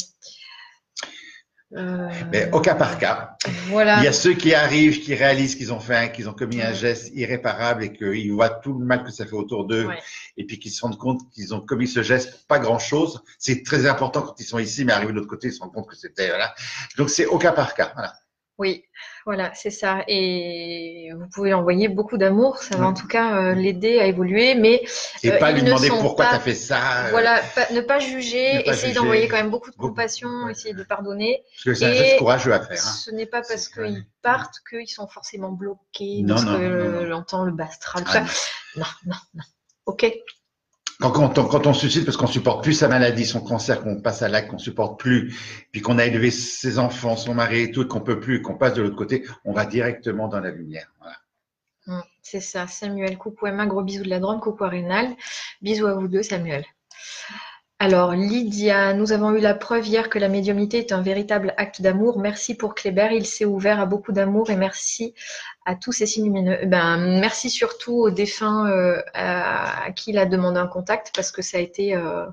S1: Euh,
S2: Mais au cas par cas.
S1: Voilà.
S2: Il y a ceux qui arrivent, qui réalisent qu'ils ont fait, qu'ils ont commis un geste irréparable et qu'ils voient tout le mal que ça fait autour d'eux,
S1: Ouais.
S2: et puis qu'ils se rendent compte qu'ils ont commis ce geste pour pas grand chose. C'est très important quand ils sont ici, mais arrivent de l'autre côté, ils se rendent compte que c'était voilà. Donc c'est au cas par cas. Voilà.
S1: Oui, voilà, c'est ça. Et vous pouvez envoyer beaucoup d'amour. Ça va en tout cas euh, l'aider à évoluer. Mais
S2: Et
S1: Euh,
S2: pas lui demander pourquoi tu as fait ça. euh,
S1: voilà, pas- ne pas juger,
S2: Ne pas
S1: essayer d'envoyer quand même beaucoup de
S2: Beaucoup.
S1: compassion,
S2: Ouais.
S1: essayer de pardonner.
S2: Parce que c'est un
S1: Et
S2: geste courageux à faire. hein.
S1: Ce n'est pas parce qu'ils partent qu'ils sont forcément bloqués
S2: Non,
S1: dans ce
S2: non,
S1: que l'entend le bastral. tout
S2: Ah,
S1: ça. Non, non, non. Ok.
S2: Quand, on, quand on parce qu'on supporte plus sa maladie, son cancer, qu'on passe à l'acte, qu'on supporte plus, puis qu'on a élevé ses enfants, son mari et tout, qu'on peut plus, qu'on passe de l'autre côté, on va directement dans la lumière.
S1: Mm, C'est ça, Samuel. Coucou Emma, gros bisous de la Drôme. Coucou à Rénal. Bisous à vous deux, Samuel. Alors, Lydia, nous avons eu la preuve hier que la médiumnité est un véritable acte d'amour. Merci pour Kléber, il s'est ouvert à beaucoup d'amour et merci à tous ces signes lumineux. Ben, merci surtout aux défunts euh, à, qui il a demandé un contact parce que ça a été. euh,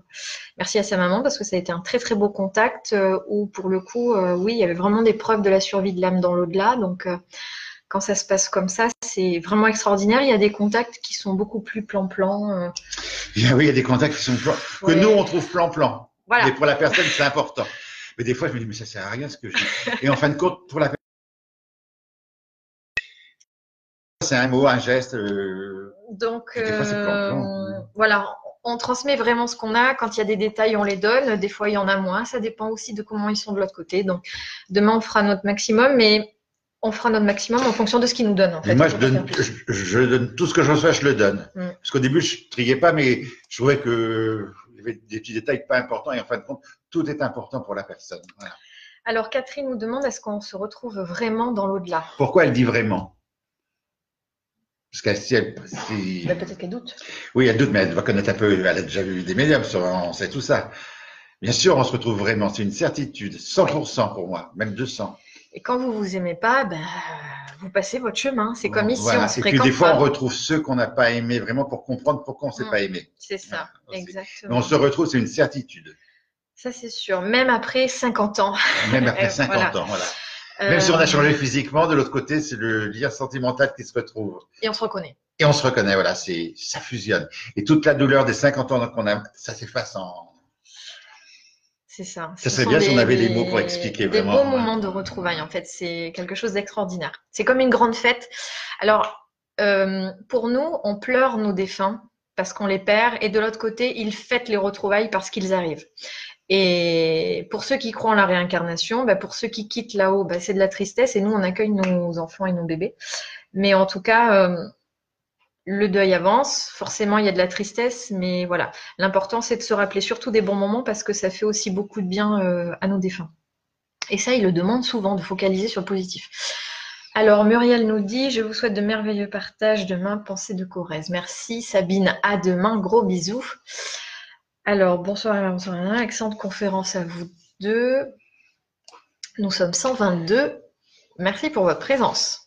S1: merci à sa maman parce que ça a été un très très beau contact euh, où pour le coup, oui, il y avait vraiment des preuves de la survie de l'âme dans l'au-delà. Donc, quand ça se passe comme ça, c'est vraiment extraordinaire. Il y a des contacts qui sont beaucoup plus plan-plan.
S2: Il y a- oui, il y a des contacts qui sont plan, que
S1: ouais.
S2: nous on trouve plan-plan.
S1: Voilà.
S2: Mais pour la personne, c'est important. Mais des fois, je me dis, mais ça sert à rien ce que je dis. Et en fin de compte, pour la c'est un mot, un geste. euh,
S1: Donc,
S2: Des fois, c'est
S1: euh, voilà, on transmet vraiment ce qu'on a. Quand il y a des détails, on les donne. Des fois, il y en a moins. Ça dépend aussi de comment ils sont de l'autre côté. Donc, demain, on fera notre maximum, mais on fera notre maximum en fonction de ce qu'ils nous donnent. En fait.
S2: Moi, je donne, je, je donne tout ce que je reçois, je le donne.
S1: Mm.
S2: Parce qu'au début, je triais pas, mais je trouvais que il y avait des petits détails pas importants. Et en fin de compte, tout est important pour la personne. Voilà.
S1: Alors, Catherine nous demande est-ce qu'on se retrouve vraiment dans l'au-delà?
S2: Pourquoi elle dit vraiment? Parce qu'elle, si elle, si-
S1: Ben, Peut-être qu'elle doute.
S2: oui, elle doute, mais elle doit connaître un peu. Elle a déjà vu des médiums, on sait tout ça. Bien sûr, on se retrouve vraiment. C'est une certitude, 100% pour moi, même 200.
S1: Et quand vous vous aimez pas, ben, vous passez votre chemin. C'est comme ici,
S2: Voilà.
S1: on se
S2: Et puis
S1: fréquente
S2: des fois,
S1: pas.
S2: on retrouve ceux qu'on n'a pas aimés vraiment pour comprendre pourquoi on ne s'est
S1: Mm.
S2: pas aimé.
S1: C'est ça,
S2: Voilà, aussi. Mais
S1: exactement.
S2: on se retrouve, c'est une certitude.
S1: Ça, c'est sûr. Même après 50 ans.
S2: Même après
S1: Euh,
S2: 50
S1: voilà.
S2: ans, voilà. Même si on
S1: Euh,
S2: a changé physiquement, de l'autre côté, c'est le lien sentimental qui se retrouve.
S1: Et on se reconnaît.
S2: Et on se reconnaît, voilà, c'est, ça fusionne. Et toute la douleur des 50 ans qu'on a, ça s'efface en,
S1: C'est ça.
S2: Ça serait bien si on avait les mots pour expliquer
S1: Des
S2: vraiment,
S1: beaux
S2: ouais.
S1: moments de retrouvailles, en fait. C'est quelque chose d'extraordinaire. C'est comme une grande fête. Alors, euh, pour nous, on pleure nos défunts parce qu'on les perd. Et de l'autre côté, ils fêtent les retrouvailles parce qu'ils arrivent. Et pour ceux qui croient en la réincarnation, bah, pour ceux qui quittent là-haut, bah, c'est de la tristesse. Et nous, on accueille nos enfants et nos bébés. Mais en tout cas, euh, le deuil avance. Forcément, il y a de la tristesse. Mais voilà. L'important, c'est de se rappeler surtout des bons moments parce que ça fait aussi beaucoup de bien euh, à nos défunts. Et ça, ils le demandent souvent, de focaliser sur le positif. Alors, Muriel nous dit Je vous souhaite de merveilleux partages demain, pensée de Corrèze. Merci, Sabine. À demain, gros bisous. Alors, bonsoir, Emma, bonsoir. Excellente conférence à vous deux. Nous sommes 122. Merci pour votre présence.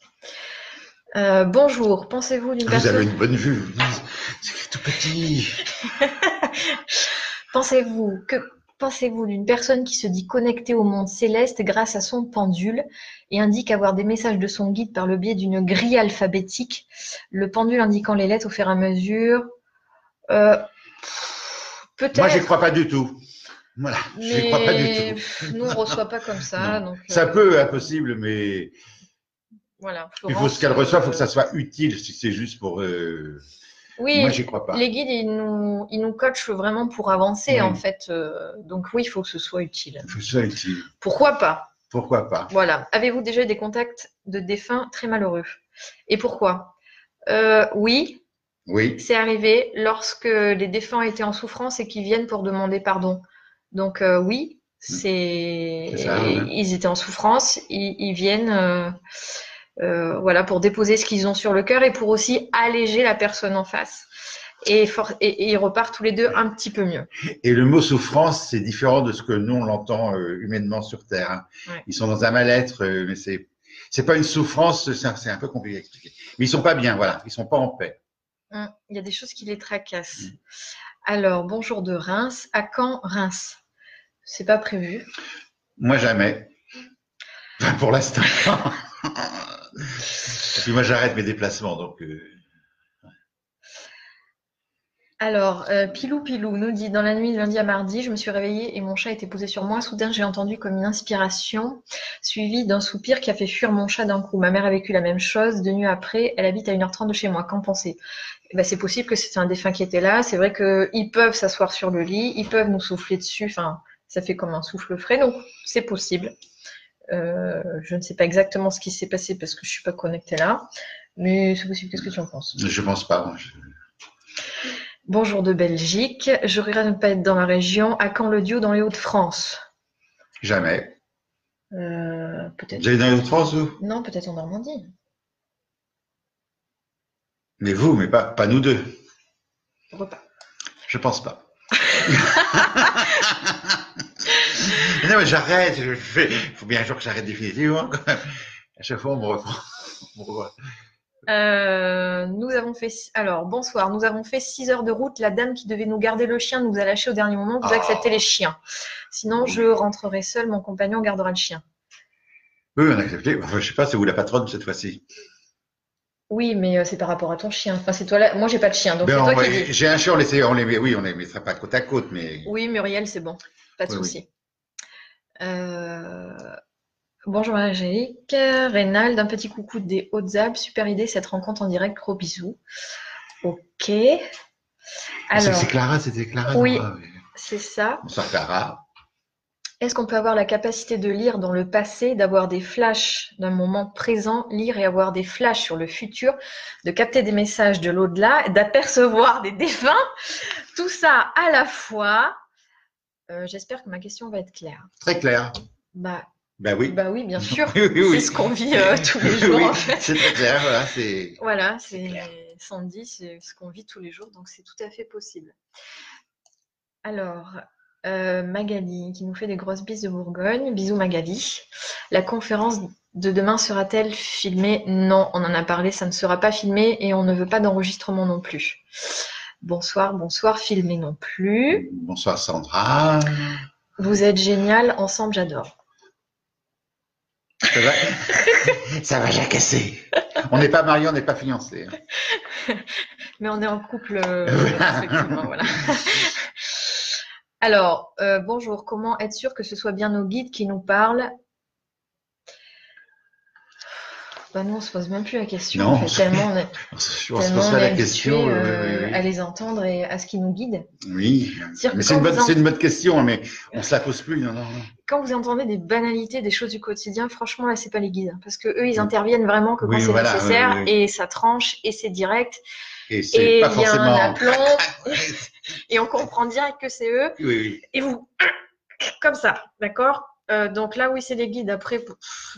S1: Euh, bonjour, pensez-vous d'une
S2: vous avez
S1: personne.
S2: une bonne vue. C'est tout petit.
S1: Pensez-vous que pensez-vous d'une personne qui se dit connectée au monde céleste grâce à son pendule et indique avoir des messages de son guide par le biais d'une grille alphabétique, le pendule indiquant les lettres au fur et à mesure Euh, Peut-être.
S2: Moi, j'y crois pas du tout. Voilà, j'y
S1: mais
S2: crois pas du tout.
S1: nous on reçoit pas comme ça,
S2: Non.
S1: donc
S2: Ça
S1: euh,
S2: peut, impossible, mais
S1: voilà.
S2: il faut ce qu'elle reçoit, il faut
S1: euh,
S2: que ça soit utile. Si c'est juste pour, euh,
S1: Oui,
S2: moi, crois pas.
S1: les guides ils nous ils nous coachent vraiment pour avancer
S2: Oui.
S1: en fait, euh, donc oui, il faut que ce soit utile.
S2: Il faut que ce soit utile.
S1: Pourquoi pas?
S2: Pourquoi pas?
S1: Voilà. Avez-vous déjà eu des contacts de défunts très malheureux? Et pourquoi? Euh, Oui,
S2: Oui,
S1: c'est arrivé lorsque les défunts étaient en souffrance et qu'ils viennent pour demander pardon. Donc euh, oui, c'est
S2: C'est ouais.
S1: ils étaient en souffrance, ils, ils viennent euh, voilà pour déposer ce qu'ils ont sur le cœur et pour aussi alléger la personne en face. Et, for- et, et ils repartent tous les deux un petit peu mieux.
S2: Et le mot souffrance, c'est différent de ce que nous on l'entend euh, humainement sur Terre. hein.
S1: Ouais.
S2: Ils sont dans un mal-être, euh, mais c'est c'est pas une souffrance, c'est un, peu compliqué à expliquer. Mais ils sont pas bien, voilà, ils sont pas en paix.
S1: Hum, Il y a des choses qui les tracassent. Alors, bonjour de Reims. À quand Reims? C'est pas prévu.
S2: Moi jamais, Enfin, pour l'instant. Puis moi j'arrête mes déplacements, euh,
S1: Alors, euh, Pilou Pilou nous dit Dans la nuit de lundi à mardi, je me suis réveillée et mon chat était posé sur moi. Soudain, j'ai entendu comme une inspiration, suivie d'un soupir qui a fait fuir mon chat d'un coup. Ma mère a vécu la même chose. Deux nuits après, elle habite à 1h30 de chez moi. Qu'en pensez Eh ben, C'est possible que c'était un défunt qui était là. C'est vrai qu'ils peuvent s'asseoir sur le lit, ils peuvent nous souffler dessus. Enfin, ça fait comme un souffle frais, donc c'est possible. Euh, je ne sais pas exactement ce qui s'est passé parce que je suis pas connectée là, mais c'est possible. Qu'est-ce que tu en penses?
S2: Je pense pas. moi,
S1: Bonjour de Belgique. Je regrette de ne pas être dans la région. À quand le duo dans les Hauts-de-France?
S2: Jamais.
S1: Euh, Peut-être.
S2: Vous allez dans les France vous?
S1: Non, peut-être en Normandie.
S2: Mais vous, mais pas, pas nous deux.
S1: Repas.
S2: Je pense pas. non, mais j'arrête. Il faut bien un jour que j'arrête définitivement. Quand même. À chaque fois, on me reprend.
S1: Euh, nous avons fait. Alors, bonsoir. Nous avons fait 6 heures de route. La dame qui devait nous garder le chien nous a lâché au dernier moment. Vous
S2: Ah.
S1: acceptez les chiens. Sinon, je rentrerai seule. Mon compagnon gardera le chien.
S2: Oui, on a accepté. Enfin, je sais pas, c'est vous la patronne cette fois-ci.
S1: Oui, mais euh, c'est par rapport à ton chien. Enfin, c'est toi là. Moi, j'ai pas de chien, donc
S2: Ben,
S1: c'est toi qui.
S2: J'ai un chien, on les, on les met, oui, on les mettra pas côte à côte, mais
S1: Oui, Muriel, c'est bon. Pas de
S2: Oui, oui.
S1: souci. Euh, Bonjour Angélique. Rénald, un petit coucou des Hautes-Alpes. Super idée cette rencontre en direct. Gros bisous. Ok.
S2: Alors. C'est Clara, c'était Clara.
S1: Oui, c'est ça.
S2: Bonsoir Clara.
S1: Est-ce qu'on peut avoir la capacité de lire dans le passé, d'avoir des flashs d'un moment présent, lire et avoir des flashs sur le futur, de capter des messages de l'au-delà, d'apercevoir des défunts? Tout ça à la fois. Euh, j'espère que ma question va être claire.
S2: Très claire.
S1: Bah,
S2: bah oui.
S1: Bah oui, bien sûr. c'est ce qu'on vit euh, tous les jours. en fait.
S2: C'est très clair. Voilà, c'est.
S1: Voilà, c'est Sandy, c'est ce qu'on vit tous les jours, donc c'est tout à fait possible. Alors, euh, Magali qui nous fait des grosses bises de Bourgogne. Bisous Magali. La conférence de demain sera-t-elle filmée? Non, on en a parlé, ça ne sera pas filmé et on ne veut pas d'enregistrement non plus. Bonsoir, bonsoir, filmé non plus.
S2: Bonsoir Sandra.
S1: Vous êtes génial, ensemble j'adore.
S2: Ça va, ça va jacasser. On n'est pas mariés, on n'est pas fiancés.
S1: Mais on est en couple. Euh, voilà. Alors, euh, bonjour, comment être sûr que ce soit bien nos guides qui nous parlent? Bah non, on se pose même plus la question.
S2: Non,
S1: tellement on est,
S2: se pose pas la question
S1: euh, à les entendre et à ce qui nous guide.
S2: Oui, mais c'est une, bonne, une bonne question, mais on se la pose plus. Non, non,
S1: Quand vous entendez des banalités, des choses du quotidien, franchement là, c'est pas les guides, hein, parce que eux, ils interviennent vraiment que quand c'est nécessaire et ça tranche et c'est direct.
S2: Et c'est pas forcément. Y a un aplomb,
S1: et on comprend direct que c'est eux. Et vous, comme ça, d'accord? Euh, donc là, oui, c'est les guides. Après,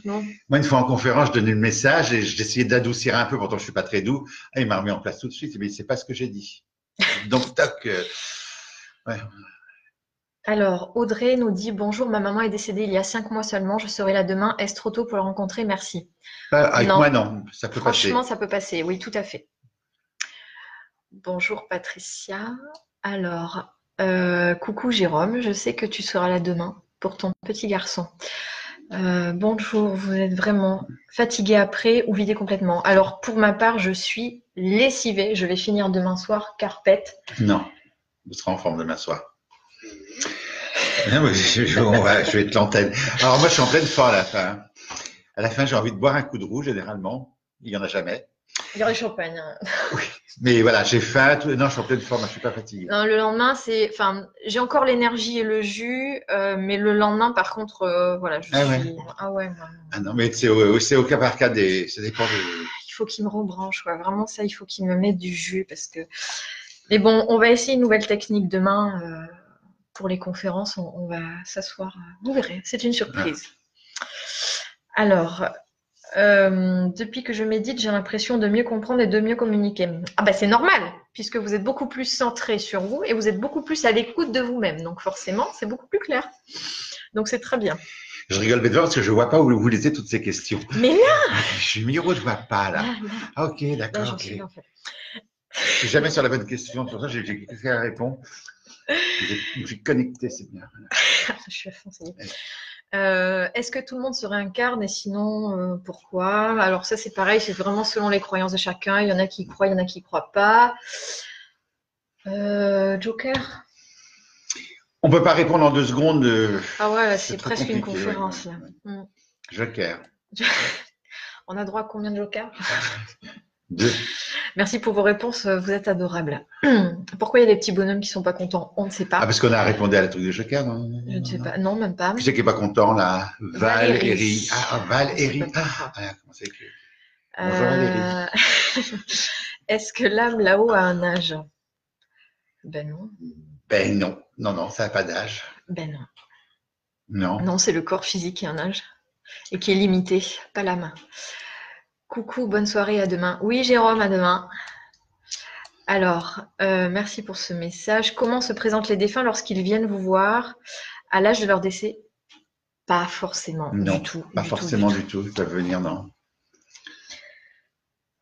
S1: non.
S2: Moi, une fois en conférence, je donnais le message et j'essayais d'adoucir un peu. Pourtant, je suis pas très doux. Ah, il m'a remis en place tout de suite. Mais c'est pas ce que j'ai dit. Donc, toc. Euh, ouais.
S1: Alors, Audrey nous dit Bonjour, ma maman est décédée il y a cinq mois seulement. Je serai là demain. Est-ce trop tôt pour la rencontrer? Merci.
S2: avec moi, non. Ça peut
S1: passer.
S2: Franchement,
S1: ça peut passer. Oui, tout à fait. Bonjour, Patricia. Alors, euh, coucou Jérôme. Je sais que tu seras là demain pour ton petit garçon. Euh, bonjour, vous êtes vraiment fatigué après ou vidé complètement? Alors pour ma part, je suis lessivée. Je vais finir demain soir, carpette.
S2: Non, vous serez en forme demain soir. je, vais être l'antenne. Alors moi, je suis en pleine forme à la fin. À la fin, j'ai envie de boire un coup de rouge, généralement. Il n'y en a jamais.
S1: Il y aurait champagne. Hein.
S2: Oui, mais voilà, j'ai faim. Non, je suis en pleine forme, je suis pas fatiguée.
S1: Non, le lendemain, c'est, enfin, j'ai encore l'énergie et le jus, euh, mais le lendemain, par contre, euh, voilà, je
S2: ah
S1: suis.
S2: Ouais. Ah ouais. Ah non, mais c'est au, au, cas par cas des, ça dépend de.
S1: Il faut qu'il me rebranche, quoi. Vraiment ça, il faut qu'il me mette du jus parce que. Mais bon, on va essayer une nouvelle technique demain euh, pour les conférences. On, va s'asseoir. Vous verrez, c'est une surprise. Ah. Alors, euh, depuis que je médite, j'ai l'impression de mieux comprendre et de mieux communiquer. Ah ben c'est normal, puisque vous êtes beaucoup plus centré sur vous et vous êtes beaucoup plus à l'écoute de vous-même. Donc forcément, c'est beaucoup plus clair. Donc c'est très bien.
S2: Je rigole bêtement parce que je ne vois pas où vous lisez toutes ces questions.
S1: Mais là
S2: Je suis mis où je vois pas là. Ah, ok, d'accord. Je suis jamais sur la bonne question. Sur ça, j'ai quelqu'un à répondre. Je suis connecté, c'est bien.
S1: je suis à fond, euh, Est-ce que tout le monde se réincarne et sinon euh, pourquoi? Alors ça c'est pareil, c'est vraiment selon les croyances de chacun. Il y en a qui croient, il y en a qui ne croient pas. Euh, Joker?
S2: On ne peut pas répondre en deux secondes.
S1: ah ouais, c'est presque une conférence.
S2: Joker.
S1: On a droit à combien de jokers?
S2: Deux.
S1: Merci pour vos réponses, vous êtes adorables. Pourquoi il y a des petits bonhommes qui sont pas contents? On ne sait pas.
S2: Ah, parce qu'on a répondu à la truc de Joker, non?
S1: Je ne sais pas. Non, même pas.
S2: Qui c'est qui n'est pas content, là? Valérie. Ah, Valérie. Ah, ah, comment c'est que... Bonjour
S1: euh... Est-ce que l'âme là-haut a un âge? Ben non.
S2: Ben non. Non, non, ça n'a pas d'âge.
S1: Ben non.
S2: Non.
S1: Non, c'est le corps physique qui a un âge et qui est limité, pas l'âme. Coucou, bonne soirée, à demain. Oui, Jérôme, à demain. Alors, euh, merci pour ce message. Comment se présentent les défunts lorsqu'ils viennent vous voir à l'âge de leur décès? Pas forcément
S2: non,
S1: du tout.
S2: Pas forcément du tout. Ils peuvent venir, non.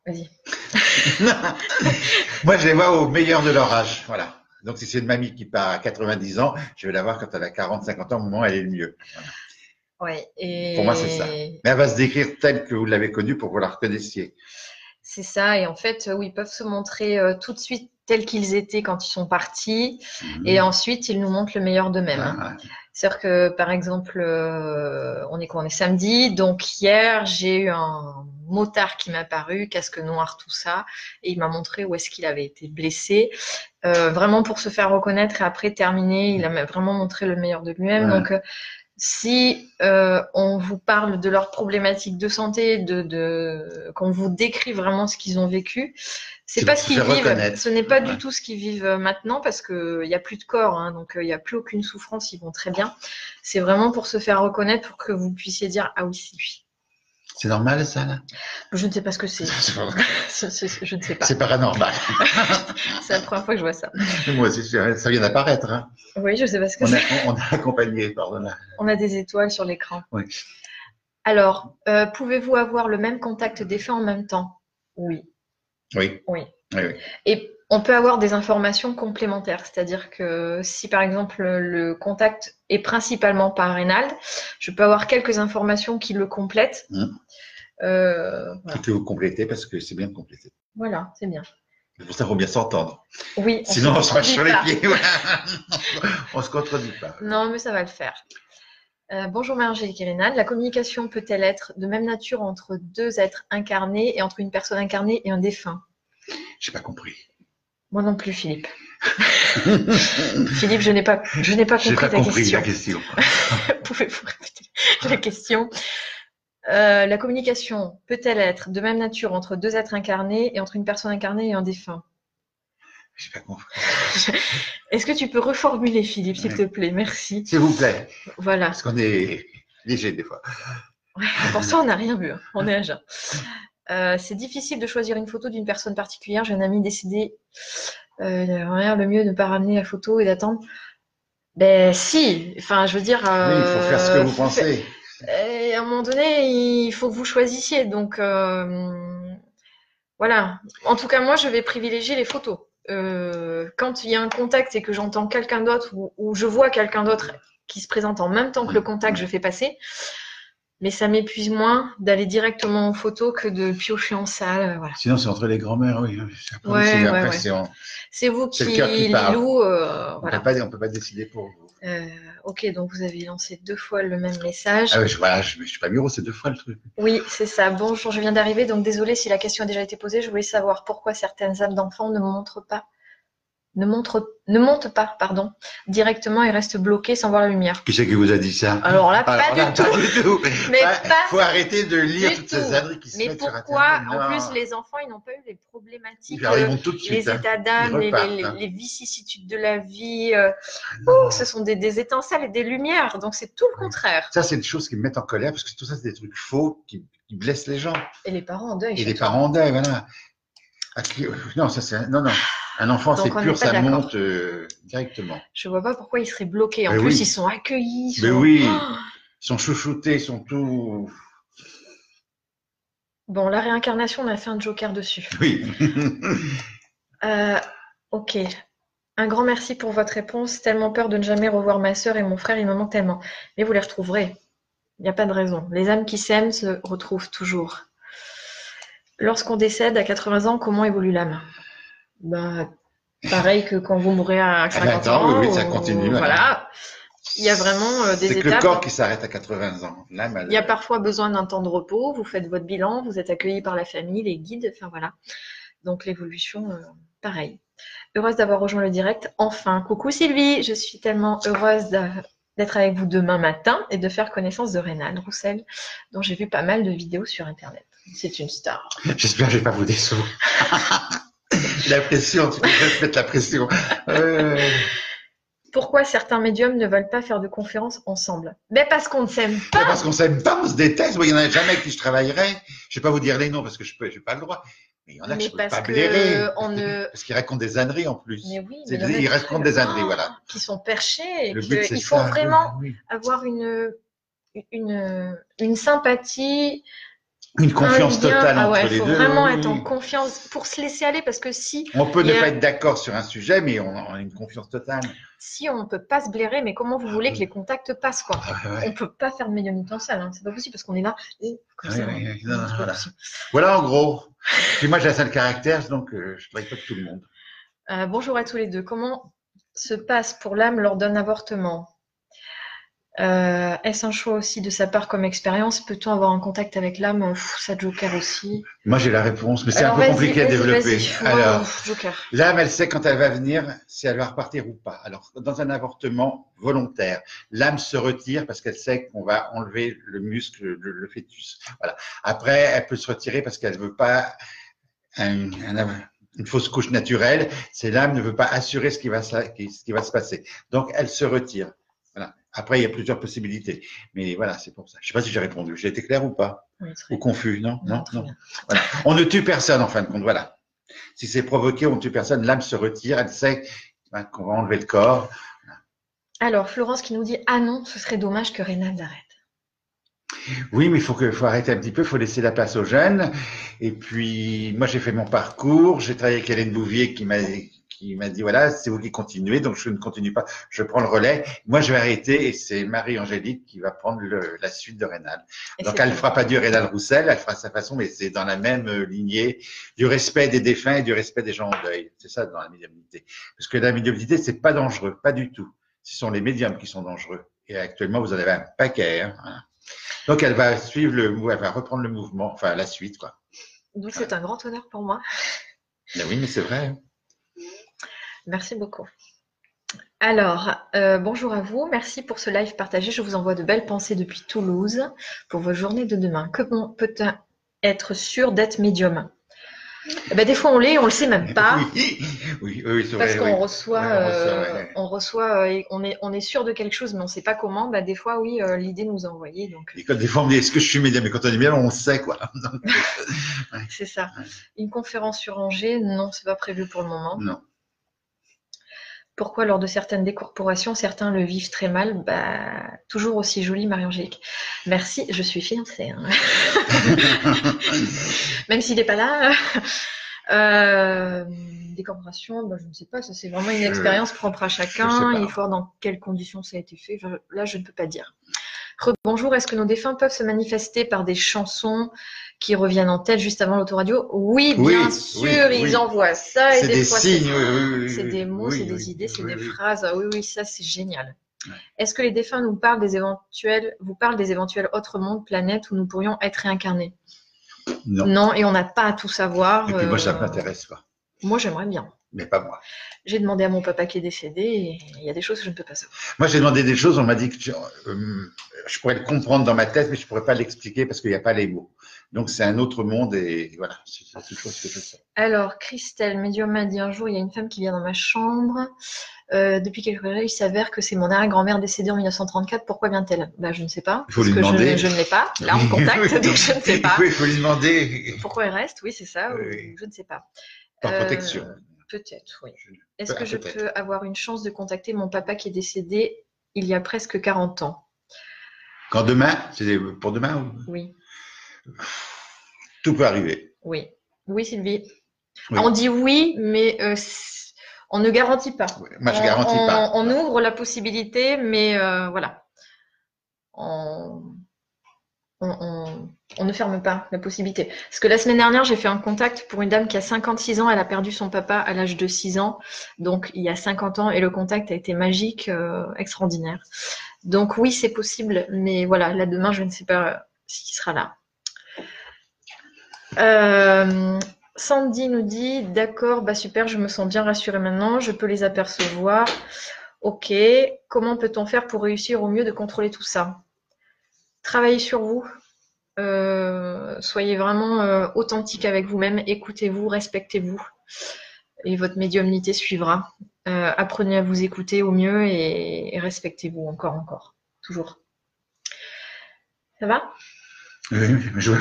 S1: Vas-y.
S2: Moi, je les vois au meilleur de leur âge. Voilà. Donc, si c'est une mamie qui part à 90 ans, je vais la voir quand elle a 40, 50 ans, au moment où elle est le mieux.
S1: Ouais, et...
S2: Pour moi, c'est ça. Mais elle va se décrire telle que vous l'avez connue pour que vous la reconnaissiez.
S1: C'est ça. Et en fait, oui, ils peuvent se montrer euh, tout de suite tels qu'ils étaient quand ils sont partis. Mhm. Et ensuite, ils nous montrent le meilleur d'eux-mêmes. Hein. C'est-à-dire que, par exemple, euh, on est quoi On est samedi, donc hier, j'ai eu un motard qui m'a apparu, casque noir, tout ça, et il m'a montré où est-ce qu'il avait été blessé, euh, vraiment pour se faire reconnaître et après terminer, il a vraiment montré le meilleur de lui-même.
S2: Ouais.
S1: Donc, si euh, on vous parle de leurs problématiques de santé, de, de qu'on vous décrit vraiment ce qu'ils ont vécu, c'est pas ce qu'ils vivent. Ce n'est pas
S2: Ouais.
S1: du tout ce qu'ils vivent maintenant parce que il y a plus de corps, hein, donc euh, il y a plus aucune souffrance, ils vont très bien. C'est vraiment pour se faire reconnaître, pour que vous puissiez dire ah oui c'est lui.
S2: C'est normal ça là?
S1: Je ne sais pas ce que c'est. Je ne sais pas.
S2: C'est paranormal.
S1: C'est la première fois que je vois ça.
S2: Moi aussi, ça vient d'apparaître. Hein.
S1: Oui, je ne sais pas ce que c'est.
S2: on a accompagné, pardon.
S1: On a des étoiles sur l'écran.
S2: Oui.
S1: Alors, euh, pouvez-vous avoir le même contact des faits en même temps? Oui.
S2: Oui.
S1: Oui.
S2: Oui, oui.
S1: Et on peut avoir des informations complémentaires, c'est-à-dire que si par exemple le contact est principalement parrénal, je peux avoir quelques informations qui le complètent.
S2: Mhm.
S1: Euh, voilà.
S2: Vous compléter parce que c'est bien de compléter.
S1: Voilà, c'est bien.
S2: C'est pour ça qu'on bien s'entendre.
S1: Oui. on
S2: Sinon, on se marche sur les pieds. On se contredit pas.
S1: Non, mais ça va le faire. Euh, bonjour Marie-Angélique. La communication peut-elle être de même nature entre deux êtres incarnés et entre une personne incarnée et un défunt?
S2: J'ai pas compris.
S1: Moi non plus, Philippe. Philippe, je n'ai pas, je n'ai pas compris
S2: pas
S1: ta
S2: compris
S1: question.
S2: la question.
S1: Pouvez-vous répéter la question Euh, La communication peut-elle être de même nature entre deux êtres incarnés et entre une personne incarnée et un défunt?
S2: J'ai pas compris.
S1: Est-ce que tu peux reformuler, Philippe, s'il
S2: Oui.
S1: te plaît? Merci.
S2: S'il vous plaît.
S1: Voilà.
S2: Parce qu'on est léger des fois.
S1: Pour ça, on n'a rien vu. hein. On est à jeun. Euh, c'est difficile de choisir une photo d'une personne particulière. J'ai un ami décédé. Euh, rien, le mieux de ne pas ramener la photo et d'attendre. Ben si. Enfin, je veux dire.
S2: Oui, il faut faire ce que
S1: euh,
S2: vous pensez.
S1: Et à un moment donné, il faut que vous choisissiez. Donc, euh, voilà. En tout cas, moi, je vais privilégier les photos. Euh, quand il y a un contact et que j'entends quelqu'un d'autre ou, ou je vois quelqu'un d'autre qui se présente en même temps que le contact, je fais passer. Mais ça m'épuise moins d'aller directement en photo que de piocher en salle. Voilà.
S2: Sinon, c'est entre les grands-mères, oui. Après,
S1: Ouais,
S2: c'est-
S1: ouais, ouais.
S2: c'est-
S1: vous qui,
S2: le cœur qui parle.
S1: Lilou, euh,
S2: on
S1: voilà.
S2: peut pas, on peut pas décider pour vous.
S1: Euh, ok, donc vous avez lancé deux fois le même message.
S2: Ah oui, je, voilà, je, je suis pas miro, c'est deux fois le truc.
S1: Oui, c'est ça. Bonjour, je viens d'arriver, donc désolée si la question a déjà été posée. Je voulais savoir pourquoi certaines âmes d'enfants ne montrent pas, ne montrent, ne montent pas, pardon, directement et restent bloquées sans voir la lumière.
S2: Qui c'est qui vous a dit ça?
S1: Alors là, pas
S2: Alors là,
S1: du tout.
S2: Pas du tout.
S1: Mais pas
S2: faut arrêter de lire toutes
S1: tout.
S2: ces âneries qui se
S1: Mais
S2: sur
S1: pourquoi, en plus, les enfants, ils n'ont pas eu les problématiques,
S2: Ils arrivent
S1: euh,
S2: tout de suite.
S1: les
S2: hein.
S1: états d'âme, les,
S2: repartent,
S1: les-
S2: hein.
S1: les vicissitudes de la vie. euh, oh, ce sont des, des étincelles et des lumières, donc c'est tout le contraire.
S2: Ça, c'est des choses qui me mettent en colère parce que tout ça, c'est des trucs faux qui, qui blessent les gens.
S1: Et les parents en deuil.
S2: Et les parents en deuil, voilà. Ah, Non, ça, c'est. Non, non. Un enfant, c'est pur, ça monte euh, directement.
S1: Je vois pas pourquoi ils seraient bloqués. En
S2: Mais
S1: plus,
S2: oui.
S1: ils sont accueillis. ils
S2: Mais oui.
S1: Oh
S2: Ils sont chouchoutés, ils sont tout.
S1: Bon, la réincarnation, on a fait un joker dessus.
S2: Oui.
S1: Euh, ok. Un grand merci pour votre réponse. Tellement peur de ne jamais revoir ma sœur et mon frère, ils me manquent tellement. Mais vous les retrouverez. Il n'y a pas de raison. Les âmes qui s'aiment se retrouvent toujours. Lorsqu'on décède à 80 ans, comment évolue l'âme? Bah, Pareil que quand vous mourrez à 50
S2: attends,
S1: ans.
S2: oui, oui, ça continue,
S1: Voilà.
S2: voilà.
S1: Il y a vraiment euh, des
S2: c'est que le
S1: étapes.
S2: corps qui s'arrête à 80 ans.
S1: Il y a parfois besoin d'un temps de repos, vous faites votre bilan, vous êtes accueilli par la famille, les guides, enfin voilà. Donc l'évolution, euh, pareil. Heureuse d'avoir rejoint le direct. Enfin, coucou Sylvie, je suis tellement heureuse d'être avec vous demain matin et de faire connaissance de Rénal Roussel, dont j'ai vu pas mal de vidéos sur Internet. C'est une star.
S2: J'espère que je vais pas vous décevoir. la pression, tu peux te mettre la pression. Euh,
S1: Pourquoi certains médiums ne veulent pas faire de conférences ensemble? Ben parce qu'on ne s'aime pas.
S2: parce qu'on s'aime pas, on se déteste. Moi, il y en a jamais avec qui je travaillerai. Je vais pas vous dire les noms parce que je peux, j'ai pas le droit. Mais il y en a que
S1: Mais
S2: je peux
S1: parce
S2: pas
S1: que
S2: blairer.
S1: on ne.
S2: Parce qu'ils racontent des âneries en plus.
S1: Mais oui, mais il
S2: des- ils racontent des âneries,
S1: Ah,
S2: voilà.
S1: Qui sont perchés et
S2: Le but, c'est
S1: qu'il faut
S2: ça.
S1: vraiment
S2: Oui.
S1: avoir une, une, une sympathie,
S2: Une confiance
S1: un lien.
S2: totale
S1: Ah
S2: entre
S1: ouais,
S2: les
S1: faut
S2: deux.
S1: vraiment
S2: oui,
S1: être en confiance pour se laisser aller parce que si,
S2: On peut
S1: il
S2: ne
S1: a-
S2: pas être d'accord sur un sujet, mais on a une confiance totale.
S1: si on ne peut pas se blairer, mais comment vous voulez que les contacts passent quoi?
S2: Ah, ouais.
S1: On peut pas faire de médiumnité en salle, hein. c'est pas possible parce qu'on est là. et comme
S2: Oui,
S1: ça,
S2: oui,
S1: hein.
S2: Non, non. Voilà en gros. Puis moi, j'ai un seul caractère, donc euh, je ne travaille pas avec tout le monde.
S1: Euh, bonjour à tous les deux. Comment se passe pour l'âme lors d'un avortement? Euh, Est-ce un choix aussi de sa part comme expérience? Peut-on avoir un contact avec l'âme? Ça, Joker aussi.
S2: Moi, j'ai la réponse, mais c'est un peu compliqué à développer. Alors, l'âme, elle sait quand elle va venir si elle va repartir ou pas. Alors, dans un avortement volontaire, l'âme se retire parce qu'elle sait qu'on va enlever le muscle, le, le fœtus. Voilà. Après, elle peut se retirer parce qu'elle veut pas un- un- une fausse couche naturelle. C'est l'âme ne veut pas assurer ce qui va ce qui va se passer. Donc, elle se retire. Après, il y a plusieurs possibilités. Mais voilà, c'est pour ça. Je sais pas si j'ai répondu. J'ai été clair ou pas?
S1: Oui,
S2: Ou confus Non, non, non. Voilà. On ne tue personne en fin de compte. Voilà. Si c'est provoqué, on ne tue personne. L'âme se retire. Elle sait ben, qu'on va enlever le corps.
S1: Alors, Florence qui nous dit Ah non, ce serait dommage que Reynald arrête.
S2: Oui, mais il faut, que, faut arrêter un petit peu. Il faut laisser la place aux jeunes. Et puis, moi, j'ai fait mon parcours. J'ai travaillé avec Hélène Bouvier qui m'a qui m'a dit voilà, c'est vous qui continuez, donc je ne continue pas, je prends le relais. Moi, je vais arrêter et c'est Marie-Angélique qui va prendre le- la suite de Rénal.
S1: Et
S2: Donc, elle ne fera pas du Rénal Roussel, elle fera sa façon, mais c'est dans la même euh, lignée du respect des défunts et du respect des gens en deuil. C'est ça dans la médiumnité. Parce que la médiumnité, c'est pas dangereux, pas du tout. Ce sont les médiums qui sont dangereux. Et actuellement, vous en avez un paquet. hein, voilà. Donc, elle va suivre le, elle va reprendre le mouvement, enfin la suite, quoi.
S1: Donc, c'est un grand honneur pour moi.
S2: Mais oui, mais c'est vrai.
S1: Merci beaucoup. Alors, euh, bonjour à vous. Merci pour ce live partagé. Je vous envoie de belles pensées depuis Toulouse pour vos journées de demain. Comment peut-on être sûr d'être médium? Eh ben, Des fois, on l'est, on le sait même pas.
S2: Oui, oui, oui, c'est
S1: Parce qu'on
S2: oui.
S1: reçoit,
S2: on reçoit,
S1: euh,
S2: ouais.
S1: on reçoit, euh, on est, on est sûr de quelque chose, mais on ne sait pas comment. Bah, des fois, oui, l'idée nous a envoyé. Donc,
S2: Et quand des fois on dit est-ce que je suis médium, mais quand on est bien, on le sait quoi.
S1: C'est ça.
S2: Ouais.
S1: Une conférence sur Angers, non, c'est pas prévu pour le moment.
S2: non.
S1: Pourquoi lors de certaines décorporations, certains le vivent très mal bah, Toujours aussi joli, Marie-Angélique. Merci, je suis fiancée. hein. Même s'il n'est pas là. Euh, décorporation, bah, je ne sais pas, ça c'est vraiment une
S2: Je-
S1: expérience propre à chacun. Il faut voir dans quelles conditions ça a été fait. Là, je ne peux pas dire. Bonjour, est-ce que nos défunts peuvent se manifester par des chansons qui reviennent en tête juste avant l'autoradio? Oui, bien
S2: oui,
S1: sûr, ils
S2: oui.
S1: envoient ça. et
S2: C'est
S1: des,
S2: des
S1: fois, c'est
S2: signes,
S1: des mots, c'est des idées, c'est des phrases. Ah oui, oui, ça c'est génial.
S2: Ouais.
S1: Est-ce que les défunts nous parlent des éventuels, vous parlent des éventuels autres mondes, planètes où nous pourrions être réincarnés?
S2: Non.
S1: Non, et on n'a pas à tout savoir.
S2: Et puis moi, ça
S1: euh,
S2: m'intéresse pas.
S1: Moi, j'aimerais bien.
S2: Mais pas moi.
S1: J'ai demandé à mon papa qui est décédé et il y a des choses que je ne peux pas savoir.
S2: Moi, j'ai demandé des choses, on m'a dit que euh, je pourrais le comprendre dans ma tête, mais je pourrais pas l'expliquer parce qu'il n'y a pas les mots. Donc, c'est un autre monde et voilà, c'est une chose que je sais.
S1: Alors, Christelle, médium m'a dit un jour, il y a une femme qui vient dans ma chambre. Euh, depuis quelques années, il s'avère que c'est mon arrière-grand-mère décédée en 1934. Pourquoi vient-elle? Bah, Je ne sais pas.
S2: Il faut
S1: parce
S2: lui
S1: que je-
S2: demander.
S1: Je, ne l'ai pas. Là, en contact, donc je ne sais pas.
S2: Oui, il faut lui demander
S1: Pourquoi elle reste? Oui, c'est ça. ou-. Je ne sais pas.
S2: par
S1: Euh,
S2: protection.
S1: Peut-être, oui. Est-ce que je peux avoir une chance de contacter mon papa qui est décédé il y a presque 40 ans?
S2: Quand demain, c'est pour demain, ou-
S1: Oui,
S2: tout peut arriver.
S1: oui. Oui, Sylvie.
S2: Oui.
S1: On dit oui, mais euh, on ne garantit pas.
S2: Moi, je
S1: on,
S2: garantis
S1: on-
S2: pas.
S1: On ouvre la possibilité, mais euh, voilà. On, on- ne ferme pas la possibilité. Parce que la semaine dernière, j'ai fait un contact pour une dame qui a 56 ans. Elle a perdu son papa à l'âge de 6 ans. Donc, il y a 50 ans. Et le contact a été magique, euh, extraordinaire. Donc, oui, c'est possible. Mais voilà, là, demain, je ne sais pas s'il sera là. Euh, Sandy nous dit D'accord, bah super, je me sens bien rassurée maintenant, je peux les apercevoir. Ok, comment peut-on faire pour réussir au mieux de contrôler tout ça? Travaillez sur vous, Euh, soyez vraiment euh, authentique avec vous-même, écoutez-vous, respectez-vous, et votre médiumnité suivra. Euh, apprenez à vous écouter au mieux et, et respectez-vous encore, encore, toujours. Ça va?
S2: Oui, je-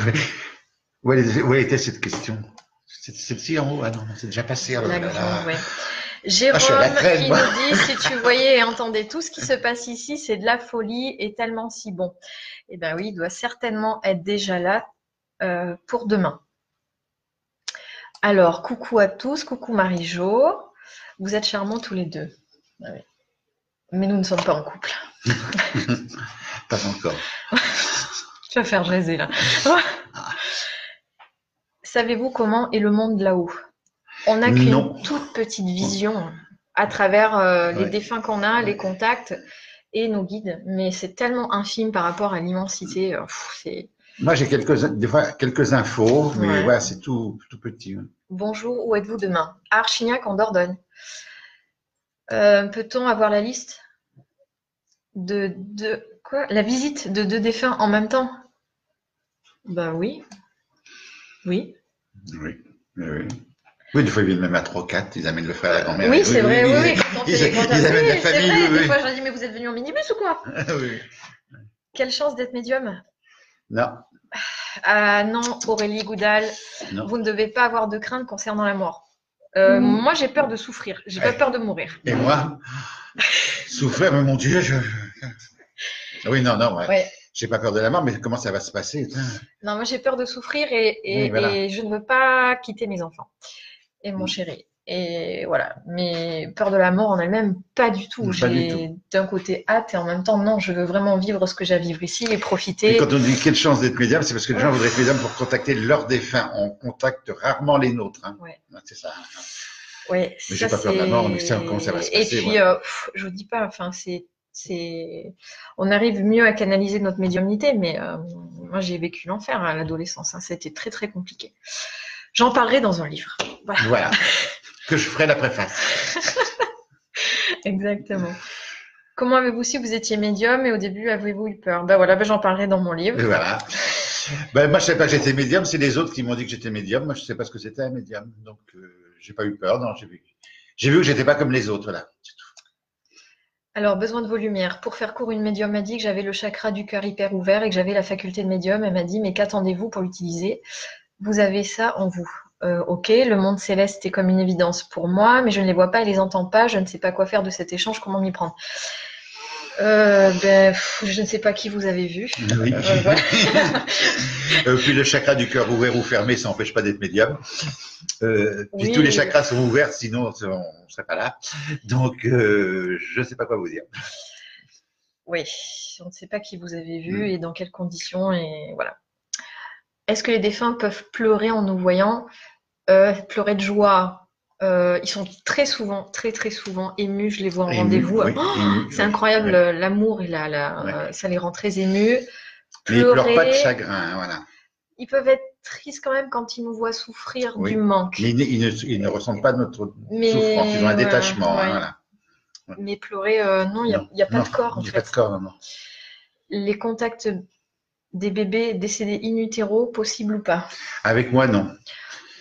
S2: Où était cette question? C'est celle-ci en haut? Ah non, c'est déjà passé. oh
S1: La grande, ouais.
S2: Ah,
S1: Jérôme qui nous dit si tu voyais et entendais tout ce qui se passe ici, c'est de la folie et tellement si bon. Eh bien oui, il doit certainement être déjà là euh, pour demain. Alors, coucou à tous, coucou Marie-Jo. Vous êtes charmants tous les deux. Ah oui. Mais nous ne sommes pas en couple.
S2: Pas encore.
S1: Tu vas faire jaser là. Savez-vous comment est le monde là-haut? On n'a
S2: Non.
S1: qu'une toute petite vision à travers euh, les
S2: Ouais.
S1: défunts qu'on a, les contacts. et nos guides, mais c'est tellement infime par rapport à l'immensité. euh,
S2: Moi, j'ai quelques, des fois, quelques infos, mais
S1: Ouais.
S2: c'est tout, tout petit.
S1: Bonjour, où êtes-vous demain? À Archignac en Dordogne. Euh, Peut-on avoir la liste de, de quoi? La visite de deux défunts en même temps? Ben oui. Oui.
S2: Oui, oui, oui. Des fois, ils viennent même à 3 4 ils amènent le frère et la grand-mère.
S1: Oui, c'est vrai, oui, oui.
S2: ils-
S1: Quand on
S2: ils-
S1: fait les
S2: ils
S1: contacts-
S2: amènent la
S1: oui, c'est
S2: famille,
S1: vrai,
S2: oui,
S1: Des fois, je leur dis, mais vous êtes venus en minibus ou quoi?
S2: Oui.
S1: Quelle chance d'être médium?
S2: Non,
S1: Ah non, Aurélie Goudal,
S2: Non.
S1: vous ne devez pas avoir de crainte concernant la mort. Euh, Moi, j'ai peur de souffrir. J'ai pas
S2: Ouais.
S1: peur de mourir.
S2: et moi, souffrir, mais mon Dieu, je. Oui, non, non, ouais.
S1: Ouais.
S2: J'ai pas peur de la mort, mais comment ça va se passer?
S1: Non, moi, j'ai peur de souffrir et, et-
S2: Oui, voilà.
S1: et je ne veux pas quitter mes enfants et mon
S2: Mm.
S1: chéri. Et voilà. Mais peur de la mort en elle-même, pas du tout.
S2: Du
S1: J'ai d'un côté hâte et en même temps, non, je veux vraiment vivre ce que j'ai à vivre ici et
S2: Et
S1: profiter.
S2: quand on dit quelle chance d'être médium, c'est parce que les gens voudraient être médium pour contacter leurs défunts. On contacte rarement les nôtres. Hein.
S1: Ouais.
S2: C'est ça.
S1: Ouais,
S2: Mais j'ai pas peur de la mort, mais ça, comment ça va se
S1: Et
S2: passer,
S1: puis,
S2: ouais.
S1: euh, pff, je vous dis pas, enfin, c'est, c'est, on arrive mieux à canaliser notre médiumnité, mais euh, moi, j'ai vécu l'enfer à l'adolescence. Hein, C'était très, très compliqué. J'en parlerai dans un livre. Voilà,
S2: Voilà. que je ferai la préface.
S1: exactement. Comment avez-vous su que vous étiez médium et au début avez-vous eu peur? Ben voilà, ben j'en parlerai dans mon livre.
S2: Voilà. Ben, moi, je savais pas que j'étais médium. C'est les autres qui m'ont dit que j'étais médium. Moi, je sais pas ce que c'était un médium. Donc, euh, j'ai pas eu peur. Non, j'ai vu. J'ai vu que j'étais pas comme les autres. Tout.
S1: Alors, besoin de vos lumières. Pour faire court, une médium m'a dit que j'avais le chakra du cœur hyper ouvert et que j'avais la faculté de médium. Elle m'a dit, mais qu'attendez-vous pour l'utiliser? Vous avez ça en vous. Euh, ok, le monde céleste est comme une évidence pour moi, mais je ne les vois pas et les entends pas. Je ne sais pas quoi faire de cet échange, comment m'y prendre. Euh, ben, pff, je ne sais pas qui vous avez vu.
S2: Oui.
S1: Euh,
S2: puis le chakra du cœur ouvert ou fermé, ça n'empêche pas d'être médium. Euh, puis
S1: Oui.
S2: tous les chakras sont ouverts, sinon on ne serait pas là. Donc, je ne sais pas quoi vous dire.
S1: Oui, on ne sait pas qui vous avez vu
S2: Mm.
S1: et dans quelles conditions et voilà. Est-ce que les défunts peuvent pleurer en nous voyant? Euh, Pleurer de joie. Euh, ils sont très souvent, très très souvent émus. Je les vois en rendez-vous.
S2: oui,
S1: Oh, c'est incroyable l'amour et la, la-
S2: Ouais.
S1: euh, ça les rend très émus.
S2: Mais ils ne pleurent pas de
S1: Pleurer.
S2: chagrin. hein, Voilà.
S1: Ils peuvent être tristes quand même quand ils nous voient souffrir
S2: Oui.
S1: du manque.
S2: Ils, ne- ils ne, ils ne ressentent pas notre
S1: Mais-
S2: souffrance. Ils ont un
S1: ouais,
S2: détachement. hein,
S1: ouais.
S2: voilà.
S1: Mais pleurer, euh, non, il n'y a, pas
S2: non,
S1: de corps
S2: Il n'y a
S1: fait.
S2: pas de corps, non, non.
S1: Les contacts des bébés décédés in utero, possible ou pas?
S2: Avec moi, non.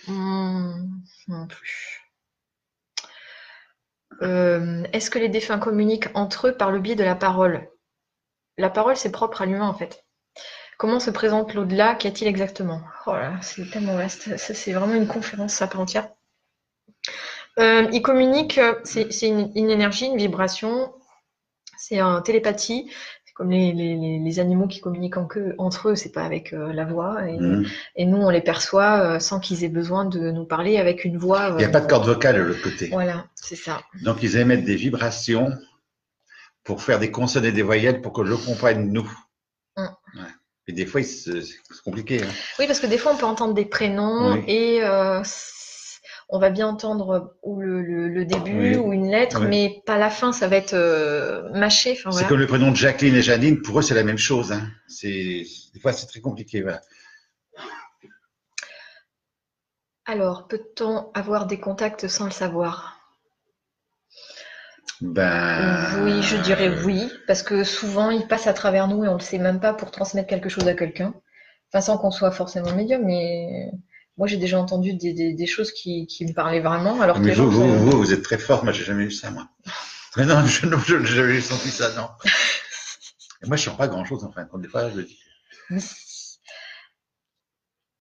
S1: Hmm, non plus. Euh, Est-ce que les défunts communiquent entre eux par le biais de la parole? La parole, c'est propre à l'humain en fait. Comment se présente l'au-delà? Qu'y a-t-il exactement? Oh là, c'est tellement vaste. Ça, c'est vraiment une conférence à part entière. Euh, ils communiquent, c'est c'est une, une énergie, une vibration, c'est un télépathie. Comme les, les- les- animaux qui communiquent en queue- entre eux, c'est pas avec euh, la voix. Et,
S2: Mhm.
S1: et nous, on les perçoit euh, sans qu'ils aient besoin de nous parler avec une voix.
S2: Il n'y a
S1: euh,
S2: pas de corde vocale de l'autre côté.
S1: Voilà, c'est ça.
S2: Donc, ils émettent des vibrations pour faire des consonnes et des voyelles pour que je comprenne, nous.
S1: Mm.
S2: Ouais. Et des fois, c'est compliqué. hein.
S1: Oui, parce que des fois, on peut entendre des prénoms
S2: Oui.
S1: et on va bien entendre ou le, le- le début
S2: Oui.
S1: ou une lettre,
S2: Oui.
S1: mais pas la fin, ça va être euh, mâché. Enfin,
S2: C'est comme le prénom de Jacqueline et Janine, pour eux, c'est la même chose. hein. C'est Des fois, c'est très compliqué. Voilà.
S1: Alors, peut-on avoir des contacts sans le savoir?
S2: Ben,
S1: Oui, je dirais oui, parce que souvent, ils passent à travers nous et on ne le sait même pas pour transmettre quelque chose à quelqu'un. Enfin, sans qu'on soit forcément médium, mais moi, j'ai déjà entendu des, des- des choses qui, qui me parlaient vraiment, alors que
S2: Mais
S1: gens
S2: vous, vous, vous, vous êtes très fort. Moi, j'ai jamais eu ça, moi. Mais non, je n'ai jamais senti ça, non. Et moi, je ne sens pas grand-chose, en fin de compte. Des fois, je dis.